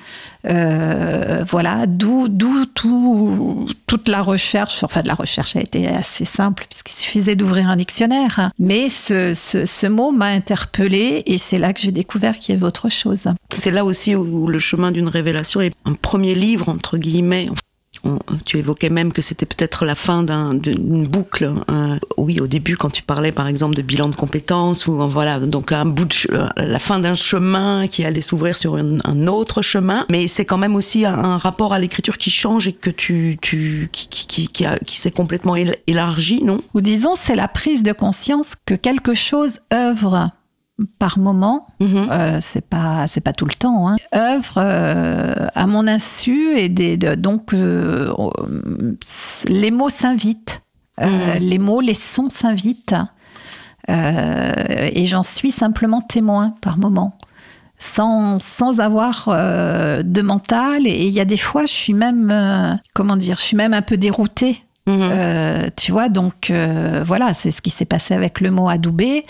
Euh, voilà, d'où tout, toute la recherche, enfin de la recherche a été assez simple puisqu'il suffisait d'ouvrir un dictionnaire. hein. Mais ce, ce, ce mot m'a interpellée et c'est là que j'ai découvert qu'il y avait autre chose. C'est là aussi où le chemin d'une révélation est un premier livre, entre guillemets. Tu évoquais même que c'était peut-être la fin d'un- d'une boucle. euh, oui, au début, quand tu parlais par exemple de bilan de compétences, ou euh, voilà, donc un bout euh, la fin d'un chemin qui allait s'ouvrir sur un, autre chemin. Mais c'est quand même aussi un, rapport à l'écriture qui change et que tu, tu qui, qui, qui, qui, qui s'est complètement él- élargi, non? Ou disons, c'est la prise de conscience que quelque chose œuvre par moment. Mhm. Euh, c'est pas c'est pas tout le temps. Hein. Œuvre euh, à mon insu et des, de- donc euh, les mots s'invitent. Les mots, les sons s'invitent. Et j'en suis simplement témoin par moment. Sans, sans avoir de mental et il y a des fois je suis même comment dire je suis même un peu déroutée. Euh, tu vois, donc euh, voilà, c'est ce qui s'est passé avec le mot adoubé.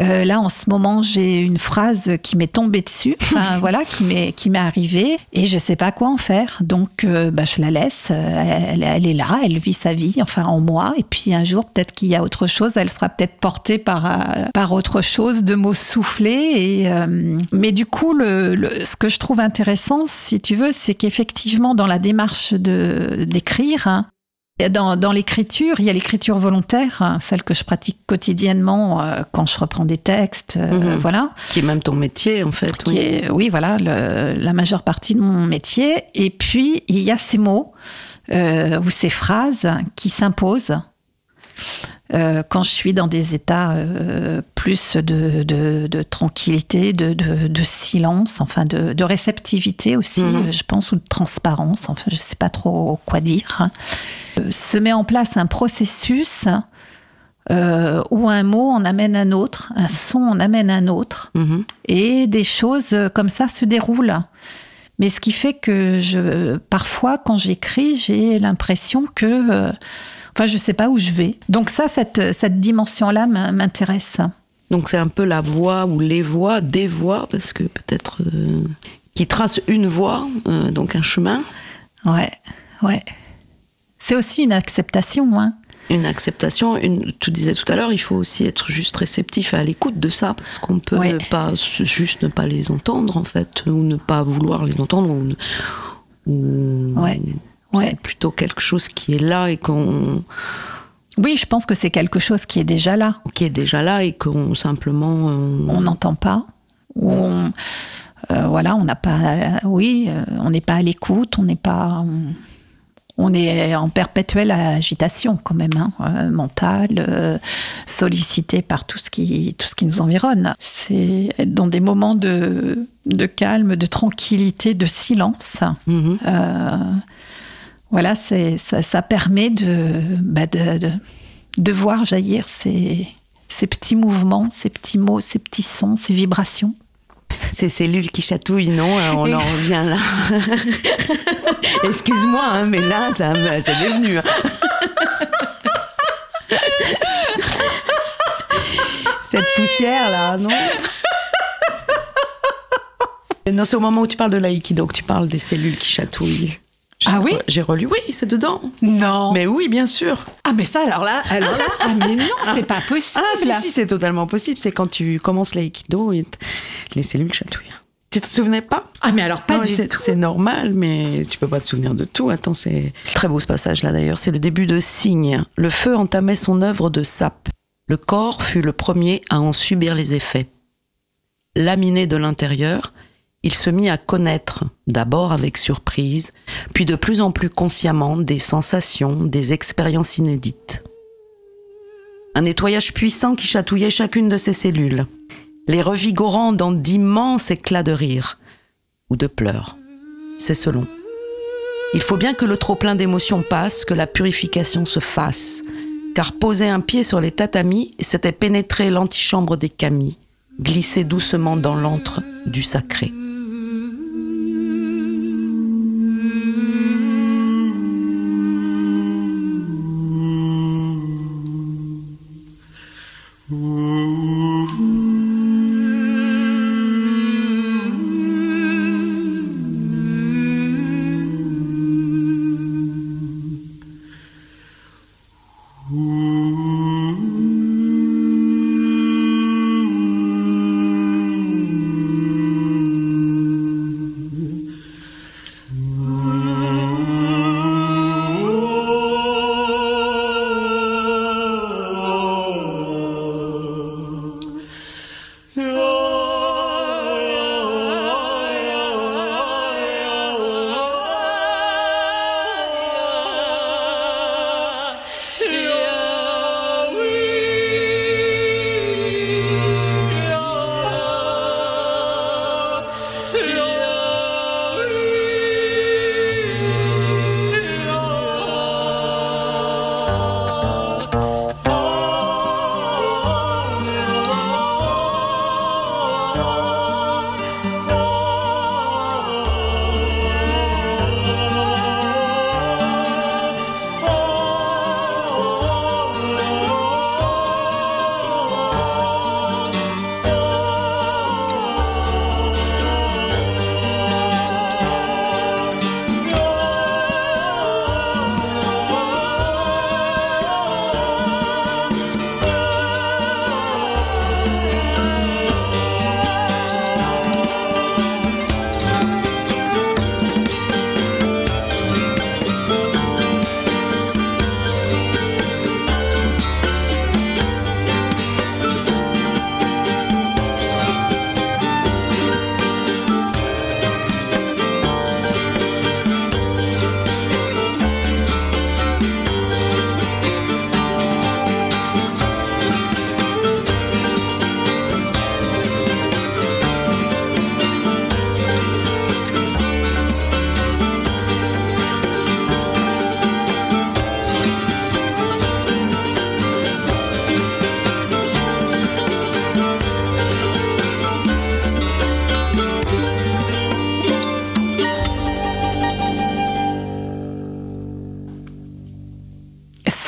Euh, là, en ce moment, j'ai une phrase qui m'est tombée dessus, enfin voilà, qui m'est qui m'est arrivée, et je sais pas quoi en faire. Donc, euh, bah, je la laisse. euh, Elle, elle est là, elle vit sa vie, enfin en moi. Et puis un jour, peut-être qu'il y a autre chose. Elle sera peut-être portée par euh, par autre chose, de mots soufflés. Et euh, mais du coup, le, le- ce que je trouve intéressant, si tu veux, c'est qu'effectivement, dans la démarche de d'écrire. hein, dans, dans l'écriture, il y a l'écriture volontaire, hein, celle que je pratique quotidiennement euh, quand je reprends des textes, euh, Mhm. voilà, Qui est même ton métier, en fait. qui oui. est, oui, voilà, le- la majeure partie de mon métier. Et puis, il y a ces mots euh, ou ces phrases qui s'imposent euh, quand je suis dans des états euh, plus de, de- de tranquillité, de, silence, enfin de, réceptivité aussi, Mhm. euh, je pense, ou de transparence, enfin je sais pas trop quoi dire. hein. Euh, se met en place un processus euh, où un mot en amène un autre, un son en amène un autre, Mhm. et des choses comme ça se déroulent. Mais ce qui fait que je, parfois, quand j'écris, j'ai l'impression que, enfin, je sais pas où je vais. Donc ça, cette, cette dimension-là m'in- m'intéresse. Donc c'est un peu la voix ou les voix, des voix, parce que peut-être euh, qui trace une voie, euh, donc un chemin, Ouais, ouais. C'est aussi une acceptation, hein. une acceptation. Une, tu disais tout à l'heure, il faut aussi être juste réceptif à l'écoute de ça, parce qu'on peut Ouais. ne pas juste ne pas les entendre en fait, ou ne pas vouloir les entendre, ou, ou- Ouais, ouais. c'est plutôt quelque chose qui est là et qu'on Oui, je pense que c'est quelque chose qui est déjà là. qui est déjà là et qu'on simplement euh, On n'entend pas. Ou on, euh, voilà, on n'a pas. oui, euh, on n'est pas à l'écoute, on n'est pas. On, on est en perpétuelle agitation quand même, hein, mentale, sollicité par tout ce qui tout ce qui nous environne. C'est dans des moments de de calme, de tranquillité, de silence. mhm. Voilà, ça, ça permet de, bah, de, de de voir jaillir ces ces petits mouvements, ces petits mots, ces petits sons, ces vibrations. Ces cellules qui chatouillent, non euh, On en revient là. Excuse-moi, hein, mais là, ça, me- c'est devenu. hein. Cette poussière là, non? Non, c'est au moment où tu parles de l'aïkido que tu parles des cellules qui chatouillent. Ah oui J'ai relu, oui, c'est dedans. Non. Mais oui, bien sûr. ah mais ça alors là, alors là, ah mais non, c'est pas possible. Ah, si, si, c'est totalement possible. C'est quand tu commences l'aïkido les cellules chatouillent. Tu te souvenais pas? Ah mais alors pas Non, du c'est- tout. C'est normal, mais tu peux pas te souvenir de tout. Attends, c'est très beau ce passage-là d'ailleurs. C'est le début de Cygne. Le feu entamait son œuvre de sape. Le corps fut le premier à en subir les effets. Laminé de l'intérieur, il se mit à connaître, d'abord avec surprise, puis de plus en plus consciemment, des sensations, des expériences inédites. Un nettoyage puissant qui chatouillait chacune de ses cellules, les revigorant dans d'immenses éclats de rire ou de pleurs. C'est selon. Il faut bien que le trop-plein d'émotions passe, que la purification se fasse, car poser un pied sur les tatamis, c'était pénétrer l'antichambre des camis, glisser doucement dans l'antre du sacré.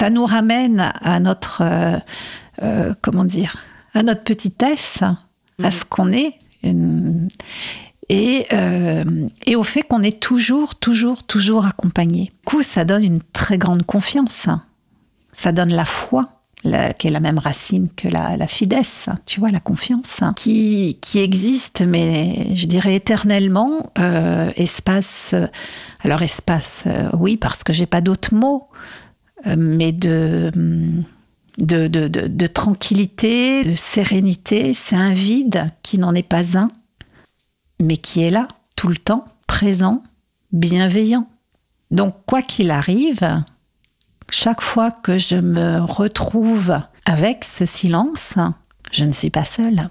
Ça nous ramène à notre, euh, euh, comment dire, à notre petitesse, à ce qu'on est. Et, euh, et au fait qu'on est toujours, toujours, toujours accompagné. Du coup, ça donne une très grande confiance. Ça donne la foi, la- qui est la même racine que la, la fidesse, tu vois, la confiance, qui, qui existe, mais je dirais éternellement, euh, espace. alors, espace, euh, oui, parce que j'ai pas d'autres mots, mais de. hum, De, de, de, tranquillité, de sérénité, c'est un vide qui n'en est pas un, mais qui est là, tout le temps, présent, bienveillant. Donc, quoi qu'il arrive, chaque fois que je me retrouve avec ce silence, je ne suis pas seule.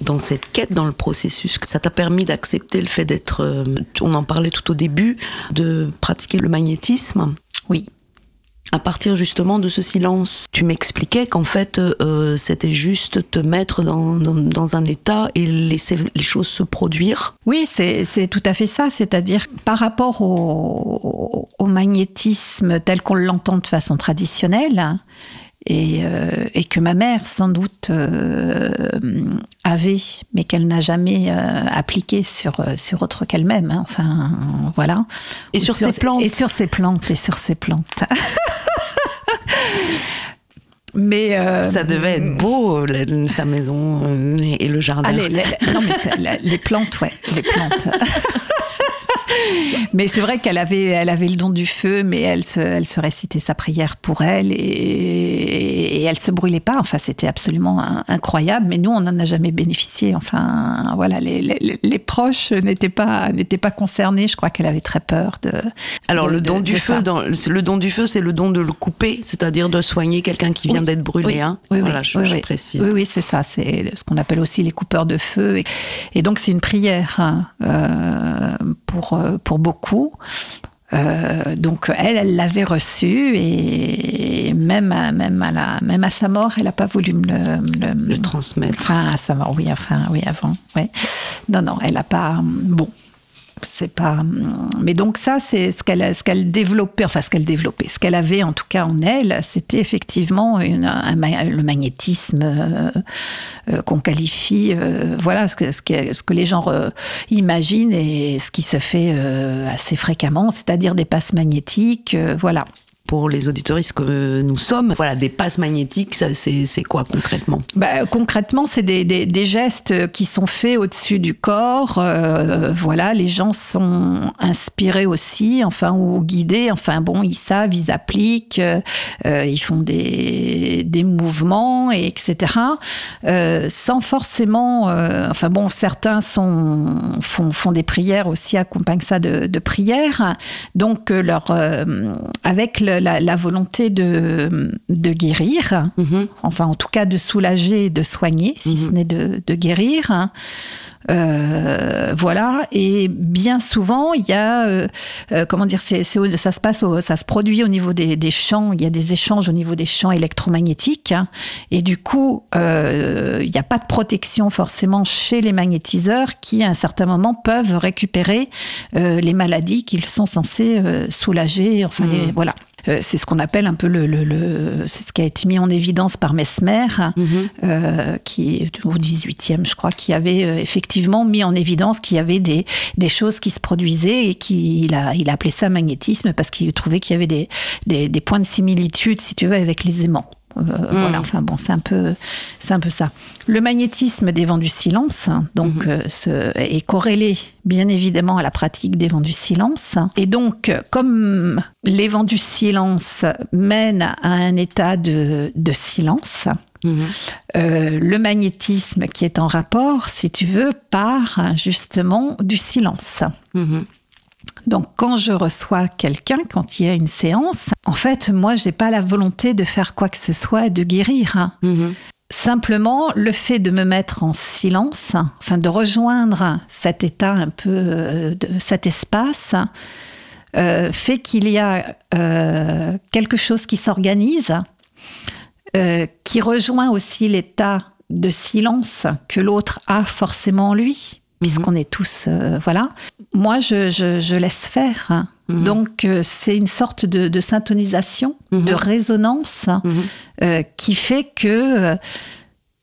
dans cette quête, dans le processus, ça t'a permis d'accepter le fait d'être, euh, on en parlait tout au début, de pratiquer le magnétisme? Oui. À partir justement de ce silence, tu m'expliquais qu'en fait, euh, c'était juste te mettre dans, dans, dans un état et laisser les choses se produire. Oui, c'est c'est tout à fait ça. C'est-à-dire, par rapport au, au magnétisme tel qu'on l'entend de façon traditionnelle, et, euh, et que ma mère, sans doute, euh, avait, mais qu'elle n'a jamais euh, appliqué sur, sur autre qu'elle-même. hein. Enfin, voilà. Et Ou sur ces plantes. Et sur ces plantes, et sur ces plantes. mais... euh, Ça devait être beau, la- sa maison et le jardin. les, non, mais les plantes, ouais, les plantes. mais c'est vrai qu'elle avait, elle avait le don du feu, mais elle se, elle se récitait sa prière pour elle et, et elle se brûlait pas. Enfin, c'était absolument in- incroyable. Mais nous, on n'en a jamais bénéficié. Enfin, voilà, les, les- les proches n'étaient pas, n'étaient pas concernés. Je crois qu'elle avait très peur de. Alors de- le don de- du de feu, dans, le don du feu, c'est le don de le couper, c'est-à-dire de soigner quelqu'un qui vient Oui, d'être brûlé. oui, hein. oui, voilà, je, précise. Oui, oui, c'est ça. C'est ce qu'on appelle aussi les coupeurs de feu. Et, et donc, c'est une prière hein, euh, pour, euh, pour beaucoup. Euh, donc, elle, elle l'avait reçue et même à, même à, la, même à sa mort, elle n'a pas voulu me le, me le- Le transmettre. Enfin, à sa mort, oui, enfin, oui, avant. Ouais. Non, non, elle n'a pas. Bon. C'est pas. Mais donc, ça, c'est ce qu'elle ce qu'elle développait, enfin, ce qu'elle développait, ce qu'elle avait en tout cas en elle, c'était effectivement un le magnétisme euh, euh, qu'on qualifie, euh, voilà, ce que, ce, que, les gens imaginent et ce qui se fait assez fréquemment, c'est-à-dire des passes magnétiques, voilà. Pour les auditoristes que nous sommes, voilà, des passes magnétiques, c'est quoi concrètement? Bah, concrètement, c'est des, des- gestes qui sont faits au-dessus du corps. euh, voilà, les gens sont inspirés aussi, enfin, ou guidés. Enfin, bon, ils savent, ils appliquent, euh, ils font des, des mouvements, et etc. euh, sans forcément. euh, enfin, bon, certains sont, font, font des prières aussi, accompagnent ça de, de prières. Donc, leur, avec le- la, la volonté de, de guérir enfin en tout cas de soulager, de soigner, si ce n'est de, de guérir. hein. Euh, voilà, et bien souvent, il y a, euh, euh, comment dire, ça se passe, au- ça se produit au niveau des, des champs. Il y a des échanges au niveau des champs électromagnétiques, hein. et du coup, il n'y a pas de protection forcément chez les magnétiseurs qui, à un certain moment, peuvent récupérer les maladies qu'ils sont censés soulager. Enfin, les- voilà. Euh, c'est ce qu'on appelle un peu le, le- le- c'est ce qui a été mis en évidence par Mesmer, euh, qui au 18e, je crois, qui avait euh, effectivement mis en évidence qu'il y avait des, des choses qui se produisaient et qu'il a, il a appelé ça magnétisme parce qu'il trouvait qu'il y avait des, des, des points de similitude, si tu veux, avec les aimants. Euh, Voilà, enfin bon, c'est un peu, c'est un peu ça. Le magnétisme des vents du silence, hein, donc, euh, ce- est corrélé bien évidemment à la pratique des vents du silence. Et donc, euh, comme les vents du silence mènent à un état de, de silence, euh, le magnétisme qui est en rapport, si tu veux, part justement du silence. Donc, quand je reçois quelqu'un, quand il y a une séance, en fait, moi, j'ai pas la volonté de faire quoi que ce soit, de guérir. hein. Simplement, le fait de me mettre en silence, enfin de rejoindre cet état un peu, euh, de cet espace, euh, fait qu'il y a euh, quelque chose qui s'organise, qui rejoint aussi l'état de silence que l'autre a forcément en lui. Puisqu'on est tous, euh, voilà. Moi, je, je- je laisse faire. Mhm. Donc, euh, c'est une sorte de, de syntonisation, Mhm. de résonance Mhm. euh, qui fait que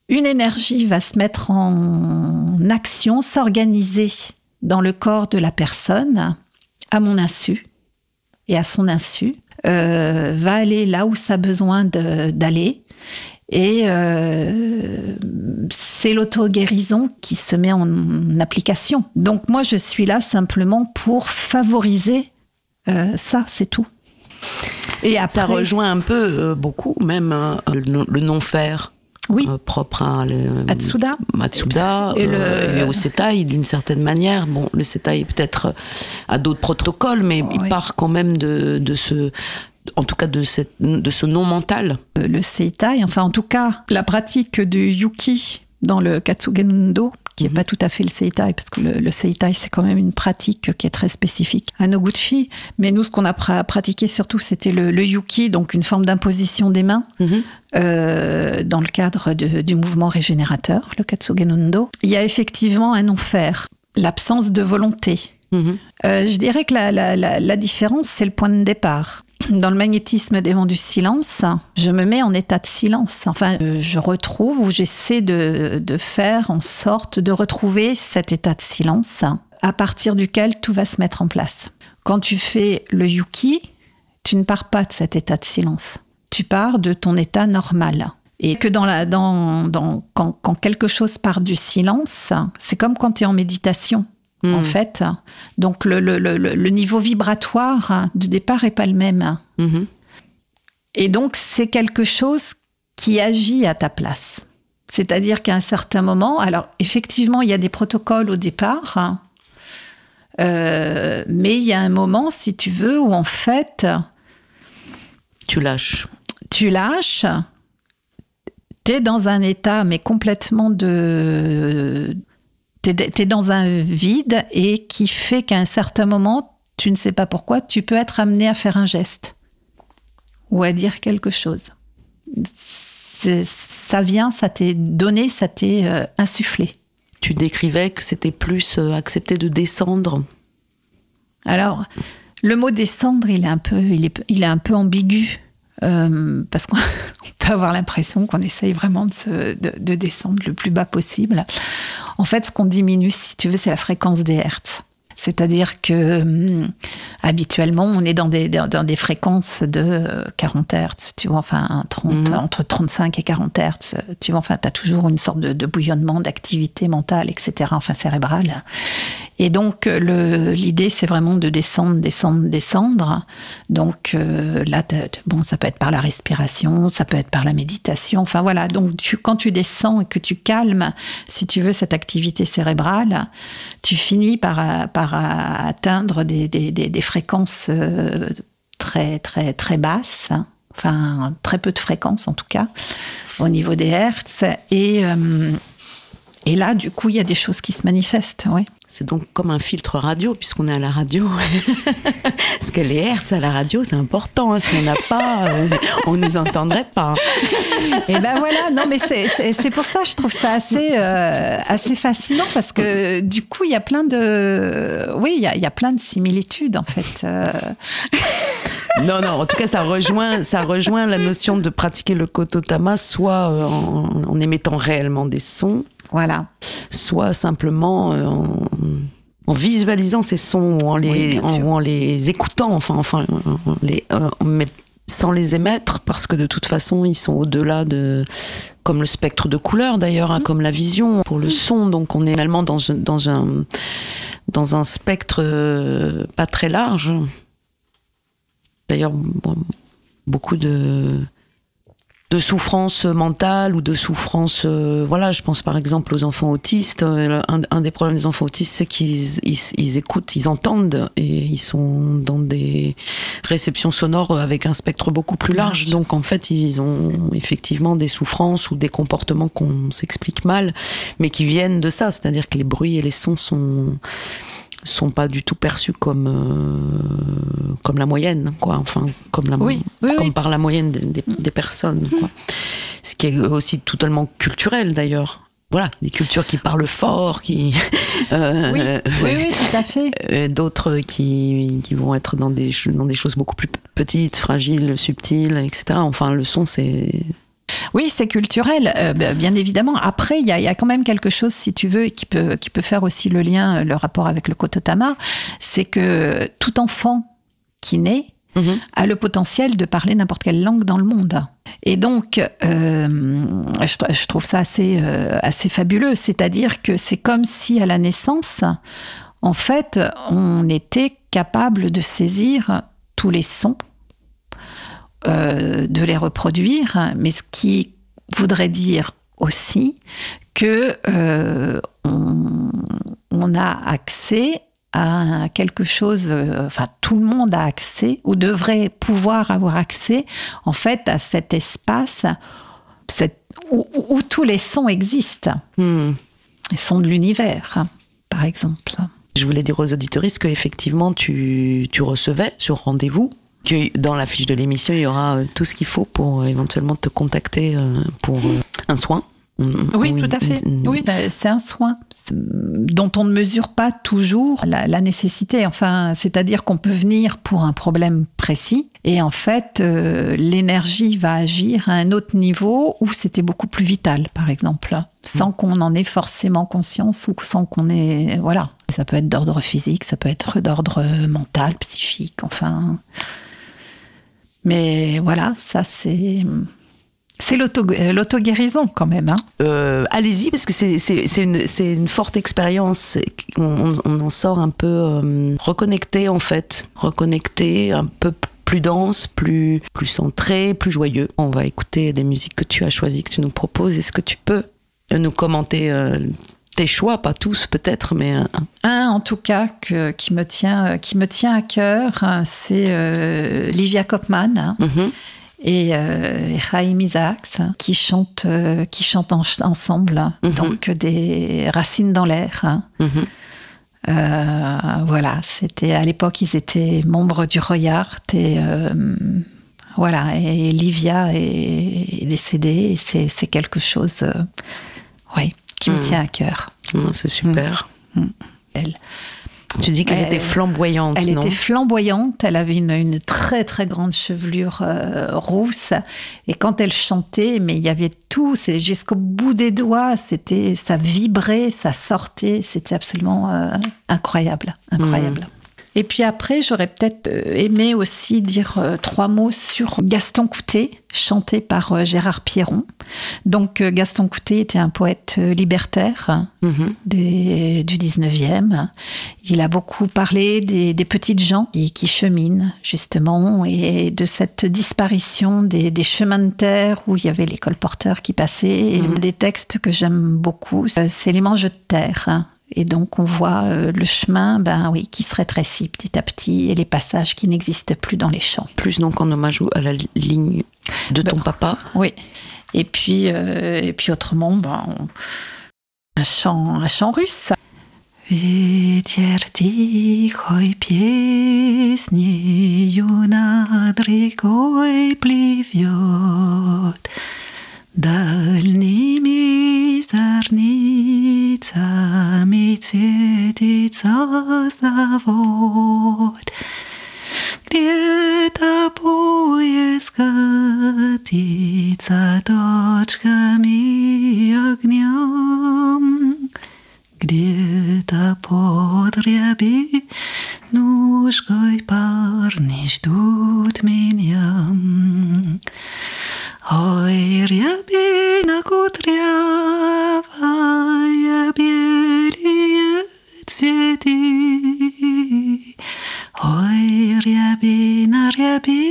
une énergie va se mettre en action, s'organiser dans le corps de la personne à mon insu et à son insu, va aller là où ça a besoin d'aller. Et euh, c'est l'auto-guérison qui se met en application. Donc moi, je suis là simplement pour favoriser euh, ça, c'est tout. Et après, Ça rejoint un peu, euh, beaucoup même, le, non- le non-faire oui, propre à le, Atsuda. Matsuda Et le- et au Setai d'une certaine manière. Bon, le Setai peut-être a d'autres protocoles, mais il part quand même de, de ce, en tout cas de, cette, de ce non mental. Euh, le Seitai, enfin en tout cas la pratique du Yuki dans le Katsugen Ndo, qui n'est Mhm. pas tout à fait le Seitai, parce que le, le Seitai c'est quand même une pratique qui est très spécifique à Noguchi, mais nous ce qu'on a pra- pratiqué surtout c'était le, le Yuki, donc une forme d'imposition des mains euh, dans le cadre de- du mouvement régénérateur, le Katsugen Ndo. Il y a effectivement un non-faire, l'absence de volonté. Mhm. Euh, je dirais que la, la- la- la différence, c'est le point de départ. Dans le magnétisme des vents du silence, je me mets en état de silence. Enfin, euh, je retrouve ou j'essaie de, faire en sorte de retrouver cet état de silence à partir duquel tout va se mettre en place. Quand tu fais le yuki, tu ne pars pas de cet état de silence. Tu pars de ton état normal. Et que dans la, dans, quand quelque chose part du silence, c'est comme quand tu es en méditation en Mhm. fait. Donc le, le- le- le- le niveau vibratoire de départ est pas le même. Mhm. Et donc c'est quelque chose qui agit à ta place. C'est-à-dire qu'à un certain moment, alors effectivement il y a des protocoles au départ, hein, euh, mais il y a un moment, si tu veux, où en fait Tu lâches. tu lâches, tu es dans un état, mais complètement de. Tu es, dans un vide et qui fait qu'à un certain moment, tu ne sais pas pourquoi, tu peux être amené à faire un geste ou à dire quelque chose. Ça vient, ça t'est donné, ça t'est euh, insufflé. Tu décrivais que c'était plus euh, accepter de descendre. Alors, le mot descendre, il est un peu, il est, il est un peu ambigu. Euh, parce qu'on on peut avoir l'impression qu'on essaye vraiment de, se- de- de descendre le plus bas possible. En fait, ce qu'on diminue, si tu veux, c'est la fréquence des hertz. C'est-à-dire que hum, habituellement, on est dans des, dans, des fréquences de euh, 40 Hertz, tu vois, enfin 30, Mhm. entre 35 et 40 Hertz, euh, tu vois, enfin, tu as toujours une sorte de, de bouillonnement, d'activité mentale, etc., enfin cérébrale. Et donc, euh, l'idée, c'est vraiment de descendre, descendre, descendre. Donc, euh, là, bon, ça peut être par la respiration, ça peut être par la méditation. Enfin, voilà. Donc, quand tu descends et que tu calmes, si tu veux, cette activité cérébrale, tu finis par, euh, euh, atteindre des, fréquences très, très, très basses. Enfin, très peu de fréquences, en tout cas, au niveau des hertz. Et, et là, du coup, il y a des choses qui se manifestent, oui. C'est donc comme un filtre radio, puisqu'on est à la radio. Parce que les hertz à la radio, c'est important. hein. Si on n'a pas, euh, on ne nous entendrait pas. Et ben voilà, non mais c'est- pour ça que je trouve ça assez, euh, assez fascinant parce que du coup il y a plein de, oui il y a, il y a plein de similitudes en fait. euh. Non, non, en tout cas, ça rejoint, ça rejoint la notion de pratiquer le kototama, soit en, en émettant réellement des sons, voilà. soit simplement euh, en, en visualisant ces sons ou en les, Oui, en, sûr. ou en les écoutant, enfin, enfin en les, euh, mais sans les émettre, parce que de toute façon, ils sont au-delà de. Comme le spectre de couleurs d'ailleurs, hein, comme la vision pour le son. Donc on est réellement dans, un- dans, un, dans un spectre euh, pas très large. D'ailleurs, bon, beaucoup de, de souffrances mentales ou de souffrances. euh, voilà, je pense par exemple aux enfants autistes. Euh, Un, un des problèmes des enfants autistes, c'est qu'ils ils, ils écoutent, ils entendent et ils sont dans des réceptions sonores avec un spectre beaucoup plus large. Donc en fait, ils ont effectivement des souffrances ou des comportements qu'on s'explique mal, mais qui viennent de ça. C'est-à-dire que les bruits et les sons sont sont pas du tout perçus comme euh, comme la moyenne quoi enfin comme la Oui, oui, comme oui. par la moyenne des, des- des personnes quoi. ce qui est aussi totalement culturel d'ailleurs voilà, des cultures qui parlent fort, qui euh, oui, oui, oui, tout à fait. Euh, d'autres qui, qui vont être dans des dans des choses beaucoup plus petites, fragiles, subtiles, etc. Enfin, le son, c'est oui, c'est culturel, euh, bien évidemment. Après, il y, a quand même quelque chose, si tu veux, qui peut, qui peut faire aussi le lien, le rapport avec le Kototama, c'est que tout enfant qui naît mhm. a le potentiel de parler n'importe quelle langue dans le monde. Et donc, euh, je, trouve ça assez, euh, assez fabuleux. C'est-à-dire que c'est comme si à la naissance, en fait, on était capable de saisir tous les sons euh, de les reproduire, mais ce qui voudrait dire aussi que euh, on, a accès à quelque chose, euh, enfin tout le monde a accès ou devrait pouvoir avoir accès en fait à cet espace où, tous les sons existent, hmm. les sons de l'univers, par exemple. Je voulais dire aux auditoristes que effectivement tu, tu recevais sur rendez-vous que dans la fiche de l'émission, il y aura euh, tout ce qu'il faut pour euh, éventuellement te contacter euh, pour un soin. Oui, tout à fait. Oui, bah, c'est un soin dont on ne mesure pas toujours la, nécessité. Enfin, c'est-à-dire qu'on peut venir pour un problème précis et en fait, l'énergie va agir à un autre niveau où c'était beaucoup plus vital, par exemple, sans qu'on en ait forcément conscience ou sans qu'on ait, voilà. Ça peut être d'ordre physique, ça peut être d'ordre mental, psychique, enfin. Mais voilà, ça c'est. C'est l'auto-guérison quand même. Hein. Euh, allez-y, parce que c'est une, une, forte expérience. On, en sort un peu euh, reconnecté en fait. Reconnecté, un peu plus dense, plus, plus centré, plus joyeux. On va écouter des musiques que tu as choisies, que tu nous proposes. Est-ce que tu peux nous commenter euh, tes choix, pas tous peut-être, mais un. Un en tout cas que, qui, me tient, qui me tient à cœur, c'est euh, Livia Kopman. Mhm. Et, euh, Isaacs qui chantent, euh, qui chantent ensemble, mhm. donc des racines dans l'air. Mhm. Euh, voilà, c'était à l'époque ils étaient membres du Royart et voilà et Livia est, décédée et c'est quelque chose, oui qui me hmm. tient à cœur. c'est super. Hmm. Elle. Tu dis qu'elle était flamboyante. Elle était flamboyante. Elle avait une, une très très grande chevelure euh, rousse. Et quand elle chantait, mais il y avait tout. C'est jusqu'au bout des doigts. C'était, ça vibrait, ça sortait. C'était absolument euh, incroyable, incroyable. Et puis après, j'aurais peut-être euh, aimé aussi dire euh, trois mots sur Gaston Coutet, chanté par euh, Gérard Pierron. Donc Gaston Coutet était un poète libertaire mhm. du 19e. Il a beaucoup parlé des, petites gens qui, cheminent, justement, et de cette disparition des, chemins de terre où il y avait les colporteurs qui passaient. Et mhm. des textes que j'aime beaucoup, c'est Les manches de terre et donc on voit euh, le chemin ben oui, qui se rétrécit petit à petit et les passages qui n'existent plus dans les champs. Plus donc en hommage à la ligne de ton ben, papa. Oui. Et puis, euh, et puis autrement, ben, un, chant, un chant russe. Дальними комитете птица завод, где-то поиска катится точками огнем, где-то под ряби ножкой парни ждут меня. Ой, рябина кудрявая, белее цветы. Ой, рябина, рябинушка,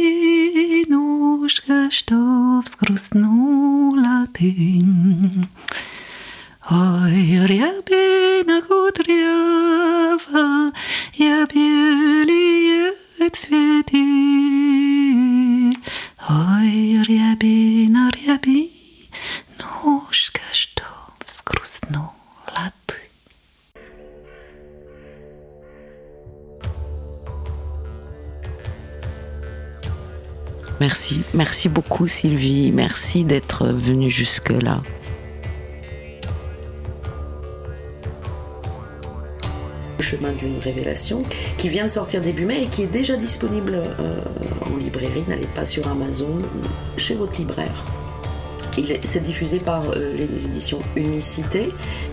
что взгрустнула ты. Ой, рябина кудрявая, белее цветы. Oj, riabi, no riabi, nóżka što wskrusnula ty. Merci, merci beaucoup Sylvie, merci d'être venue jusque-là. Le chemin d'une révélation, qui vient de sortir début mai et qui est déjà disponible euh, en librairie. N'allez pas sur Amazon, chez votre libraire. C'est diffusé par euh, les éditions Unicité,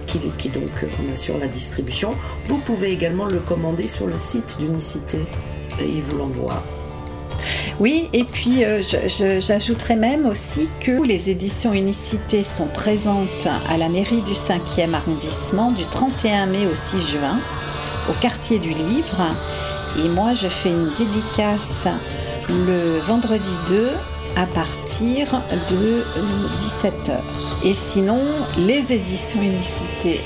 qui, donc en assure la distribution. Vous pouvez également le commander sur le site d'Unicité et ils vous l'envoient. Oui, et puis euh, j'ajouterais même aussi que les éditions Unicité sont présentes à la mairie du 5e arrondissement du 31 mai au 6 juin, au quartier du livre. Et moi, je fais une dédicace le vendredi 2 à partir de 17h. Euh, et sinon, les éditions Unicité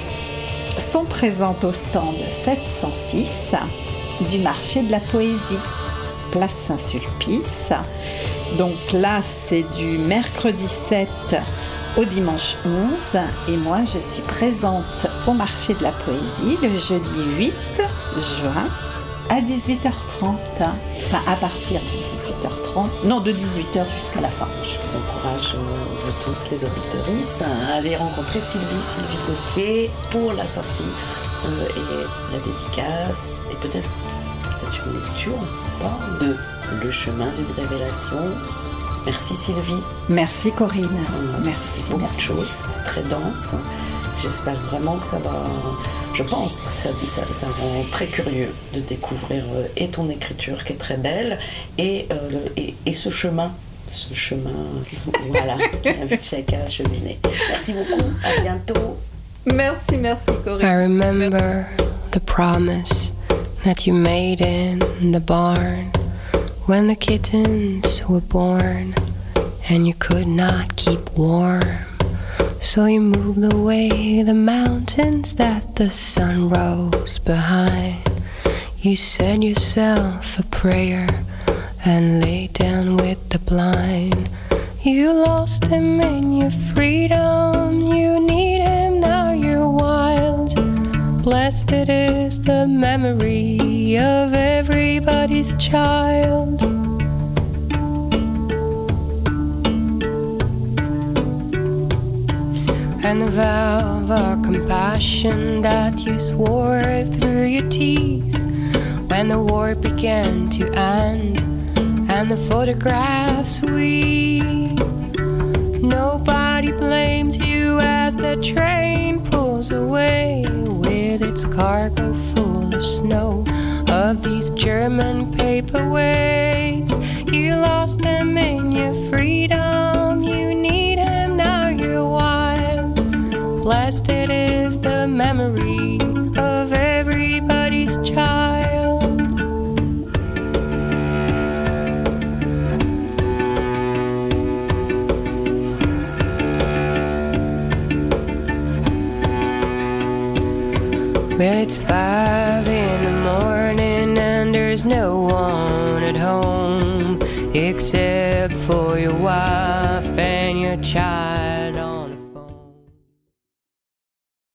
sont présentes au stand 706 du marché de la poésie, place Saint-Sulpice. Donc là, c'est du mercredi 7 au dimanche 11 et moi je suis présente au marché de la poésie le jeudi 8 juin à 18h30, enfin à partir de 18h30, non de 18h jusqu'à la fin. Je vous encourage, euh, vous tous les auditeurs, à aller rencontrer Sylvie, Sylvie Gauthier pour la sortie euh, et la dédicace et peut-être peut une lecture, on ne sait pas, de Le chemin d'une révélation. Merci Sylvie. Merci Corinne. Merci beaucoup de choses, très dense. J'espère vraiment que ça va. Je pense que ça, ça, rend très curieux de découvrir euh, et ton écriture qui est très belle et, euh, et, ce chemin. Ce chemin, voilà, qui invite chacun à cheminer. Merci beaucoup, à bientôt. Merci, merci Corinne. I remember the promise that you made in the barn when the kittens were born and you could not keep warm. So you moved away the mountains that the sun rose behind. You said yourself a prayer and lay down with the blind. You lost him in your freedom. You need Blessed is the memory of everybody's child. and the vow of compassion that you swore through your teeth when the war began to end and the photographs we nobody blames you as the train pulls away with its cargo full of snow. Of these german paperweights you lost them in your freedom. You need him now you're wild. Blessed is the memory of everybody's child Well, it's five in the morning and there's no one at home except for your wife and your child